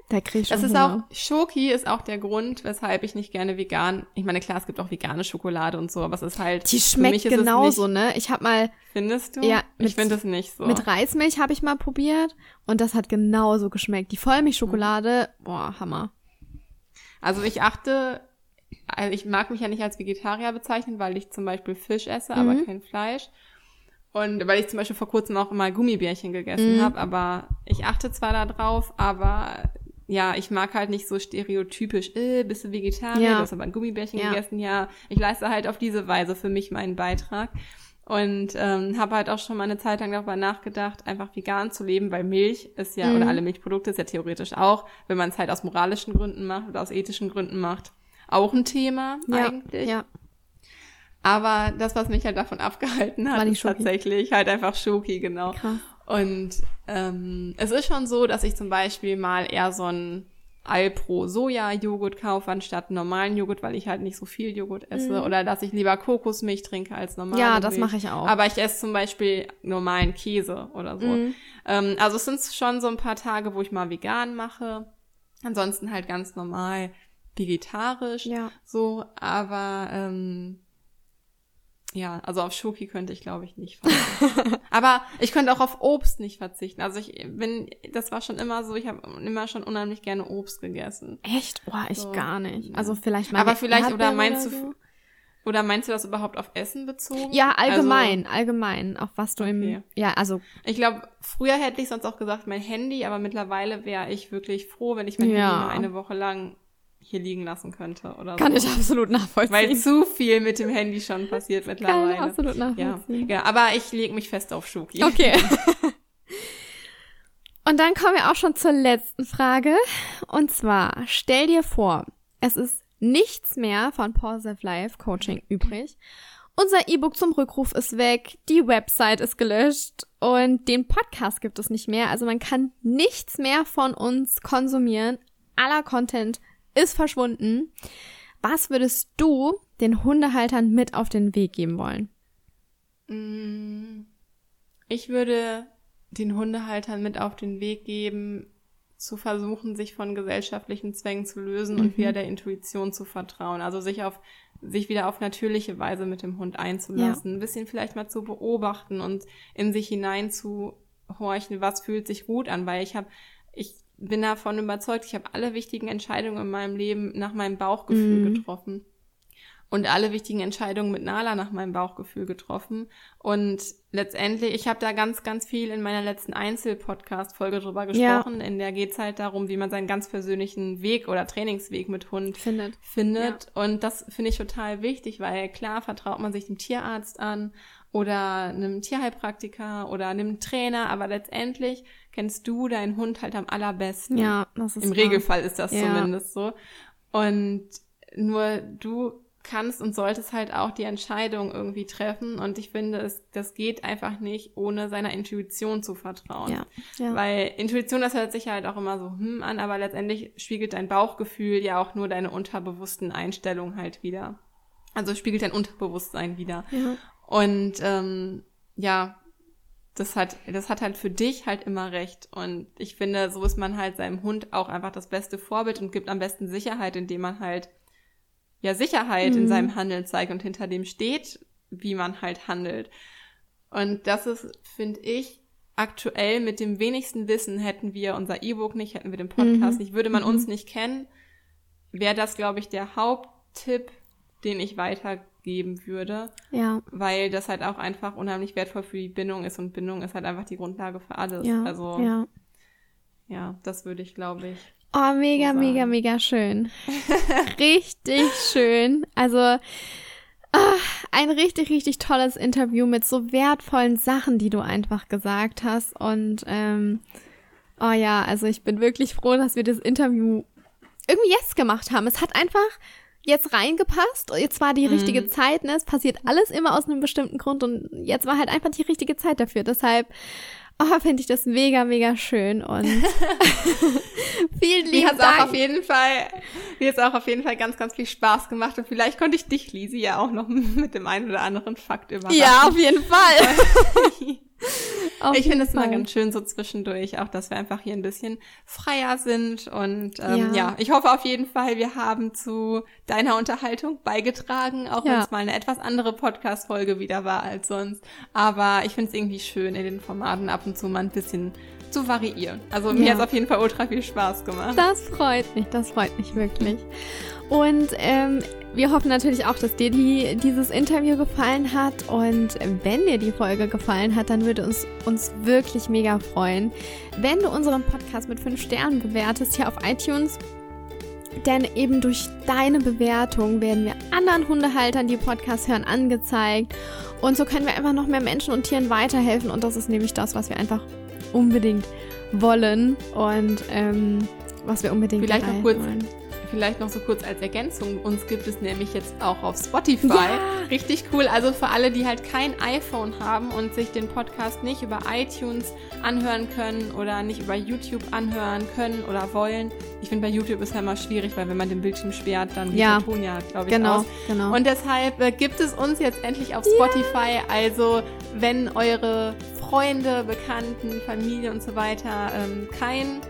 Da krieg ich schon Das ist Hunger. auch, Schoki ist auch der Grund, weshalb ich nicht gerne vegan, ich meine, klar, es gibt auch vegane Schokolade und so, aber es ist halt, Die für mich schmeckt genauso, nicht, ne? Ich habe mal Findest du? Ja, mit- ich finde es nicht so. mit Reismilch habe ich mal probiert und das hat genauso geschmeckt. Die Vollmilchschokolade, boah, Hammer. Also ich achte, also ich mag mich ja nicht als Vegetarier bezeichnen, weil ich zum Beispiel Fisch esse, aber Mhm. kein Fleisch. Und weil ich zum Beispiel vor kurzem auch mal Gummibärchen gegessen Mhm. habe, aber ich achte zwar da drauf, aber ja, ich mag halt nicht so stereotypisch, äh, bist du Vegetarier, Ja. du hast aber ein Gummibärchen Ja. gegessen, ja. Ich leiste halt auf diese Weise für mich meinen Beitrag. Und ähm, habe halt auch schon mal eine Zeit lang darüber nachgedacht, einfach vegan zu leben, weil Milch ist ja, Mhm. oder alle Milchprodukte ist ja theoretisch auch, wenn man es halt aus moralischen Gründen macht oder aus ethischen Gründen macht, auch ein Thema Ja, eigentlich. ja. Aber das, was mich halt davon abgehalten hat, ist Schoki. tatsächlich halt einfach Schoki, genau. Krass. Und ähm, es ist schon so, dass ich zum Beispiel mal eher so ein Alpro-Soja-Joghurt kaufe anstatt normalen Joghurt, weil ich halt nicht so viel Joghurt esse. Oder dass ich lieber Kokosmilch trinke als normale Mhm. Ja, das mache ich auch. Aber ich esse zum Beispiel normalen Käse oder so. Mhm. Ähm, also es sind schon so ein paar Tage, wo ich mal vegan mache. Ansonsten halt ganz normal vegetarisch. Ja. So, aber ähm, ja, also auf Schoki könnte ich, glaube ich, nicht verzichten. aber ich könnte auch auf Obst nicht verzichten. Also ich bin, das war schon immer so, ich habe immer schon unheimlich gerne Obst gegessen. Echt? Boah, ich So. gar nicht. Also vielleicht mal. Aber vielleicht, oder meinst oder du, so? oder meinst du das überhaupt auf Essen bezogen? Ja, allgemein, Also, allgemein. Auf was du im. Okay. Ja, also. ich glaube, früher hätte ich sonst auch gesagt mein Handy, aber mittlerweile wäre ich wirklich froh, wenn ich mein Ja. Handy mal eine Woche lang hier liegen lassen könnte oder Kann so. ich absolut nachvollziehen. Weil zu viel mit dem Handy schon passiert Kann ich mittlerweile. absolut Ja, nachvollziehen. ja, aber ich lege mich fest auf Schoki. Okay. Und dann kommen wir auch schon zur letzten Frage. Und zwar, stell dir vor, es ist nichts mehr von Positive Life Coaching übrig. Unser E-Book zum Rückruf ist weg, die Website ist gelöscht und den Podcast gibt es nicht mehr. Also man kann nichts mehr von uns konsumieren. Aller Content ist verschwunden. Was würdest du den Hundehaltern mit auf den Weg geben wollen? Mm, Ich würde den Hundehaltern mit auf den Weg geben, zu versuchen, sich von gesellschaftlichen Zwängen zu lösen und Mhm. wieder der Intuition zu vertrauen. Also sich auf sich wieder auf natürliche Weise mit dem Hund einzulassen, ein bisschen vielleicht mal zu beobachten und in sich hinein zu horchen, was fühlt sich gut an, weil ich habe ich bin davon überzeugt, ich habe alle wichtigen Entscheidungen in meinem Leben nach meinem Bauchgefühl Mhm. getroffen und alle wichtigen Entscheidungen mit Nala nach meinem Bauchgefühl getroffen. Und letztendlich, ich habe da ganz, ganz viel in meiner letzten Einzel-Podcast-Folge drüber Ja. gesprochen. In der geht's halt darum, wie man seinen ganz persönlichen Weg oder Trainingsweg mit Hund Findet. findet. Und das finde ich total wichtig, weil klar vertraut man sich dem Tierarzt an oder einem Tierheilpraktiker oder einem Trainer, aber letztendlich kennst du deinen Hund halt am allerbesten. Ja, das ist Im wahr. Regelfall ist das Ja. zumindest so. Und nur du kannst und solltest halt auch die Entscheidung irgendwie treffen. Und ich finde, es, das geht einfach nicht, ohne seiner Intuition zu vertrauen. Ja, ja. Weil Intuition, das hört sich halt auch immer so hm an, aber letztendlich spiegelt dein Bauchgefühl ja auch nur deine unterbewussten Einstellungen halt wieder. Also spiegelt dein Unterbewusstsein wieder. ja. Und ähm, ja, das hat, das hat halt für dich halt immer recht. Und ich finde, so ist man halt seinem Hund auch einfach das beste Vorbild und gibt am besten Sicherheit, indem man halt ja Sicherheit mhm. in seinem Handeln zeigt und hinter dem steht, wie man halt handelt. Und das ist, finde ich, aktuell mit dem wenigsten Wissen hätten wir unser E-Book nicht, hätten wir den Podcast mhm. nicht, würde man mhm. uns nicht kennen, wäre das, glaube ich, der Haupttipp, den ich weitergeben würde. Ja. Weil das halt auch einfach unheimlich wertvoll für die Bindung ist und Bindung ist halt einfach die Grundlage für alles. Ja. Also, ja. ja, das würde ich, glaube ich. Oh, mega, so mega, mega schön. richtig schön. Also, Ach, ein richtig, richtig tolles Interview mit so wertvollen Sachen, die du einfach gesagt hast. Und ähm, oh ja, also ich bin wirklich froh, dass wir das Interview irgendwie jetzt gemacht haben. Es hat einfach jetzt reingepasst. Jetzt war die richtige mhm. Zeit. Ne? Es passiert alles immer aus einem bestimmten Grund und jetzt war halt einfach die richtige Zeit dafür. Deshalb oh, finde ich das mega, mega schön und vielen lieben mir Dank. Auch auf jeden Fall, mir hat auch auf jeden Fall ganz, ganz viel Spaß gemacht und vielleicht konnte ich dich, Lisi, ja auch noch mit dem einen oder anderen Fakt überraschen. Ja, auf jeden Fall. Ich finde es immer ganz schön so zwischendurch, auch dass wir einfach hier ein bisschen freier sind. Und ähm, ja. ja. ich hoffe auf jeden Fall, wir haben zu deiner Unterhaltung beigetragen, auch ja. wenn es mal eine etwas andere Podcast-Folge wieder war als sonst. Aber ich finde es irgendwie schön, in den Formaten ab und zu mal ein bisschen zu variieren. Also mir ja. hat es auf jeden Fall ultra viel Spaß gemacht. Das freut mich, das freut mich wirklich. Und ähm, wir hoffen natürlich auch, dass dir die, dieses Interview gefallen hat. Und wenn dir die Folge gefallen hat, dann würde uns uns wirklich mega freuen, wenn du unseren Podcast mit 5 Sternen bewertest hier auf iTunes. Denn eben durch deine Bewertung werden wir anderen Hundehaltern, die Podcasts hören, angezeigt. Und so können wir einfach noch mehr Menschen und Tieren weiterhelfen. Und das ist nämlich das, was wir einfach unbedingt wollen und ähm, was wir unbedingt Vielleicht noch kurz wollen vielleicht noch so kurz als Ergänzung. Uns gibt es nämlich jetzt auch auf Spotify. Ja. Richtig cool. Also für alle, die halt kein iPhone haben und sich den Podcast nicht über iTunes anhören können oder nicht über YouTube anhören können oder wollen. Ich finde, bei YouTube ist ja immer schwierig, weil wenn man den Bildschirm sperrt, dann geht ja. der Ton ja, glaube ich, genau, aus. Genau. Und deshalb äh, gibt es uns jetzt endlich auf Spotify. Ja. Also wenn eure Freunde, Bekannten, Familie und so weiter ähm, kein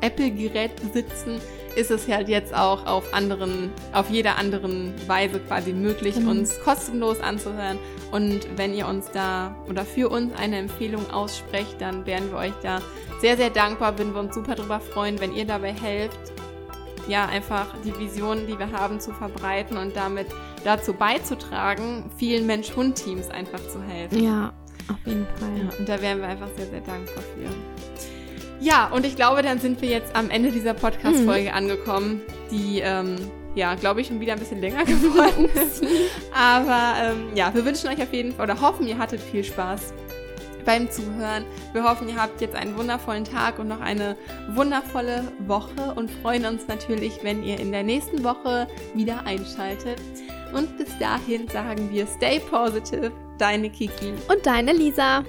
Apple-Gerät besitzen, ist es halt jetzt auch auf anderen, auf jeder anderen Weise quasi möglich, mhm. uns kostenlos anzuhören. Und wenn ihr uns da oder für uns eine Empfehlung aussprecht, dann wären wir euch da sehr, sehr dankbar, würden wir uns super drüber freuen, wenn ihr dabei helft, ja, einfach die Vision, die wir haben, zu verbreiten und damit dazu beizutragen, vielen Mensch-Hund-Teams einfach zu helfen. Ja, auf jeden Fall. Ja, und da wären wir einfach sehr, sehr dankbar für. Ja, und ich glaube, dann sind wir jetzt am Ende dieser Podcast-Folge mhm. angekommen, die, ähm, ja, glaube ich, schon wieder ein bisschen länger geworden ist. Aber ähm, ja, wir wünschen euch auf jeden Fall oder hoffen, ihr hattet viel Spaß beim Zuhören. Wir hoffen, ihr habt jetzt einen wundervollen Tag und noch eine wundervolle Woche und freuen uns natürlich, wenn ihr in der nächsten Woche wieder einschaltet. Und bis dahin sagen wir Stay Positive, deine Kiki und deine Lisa.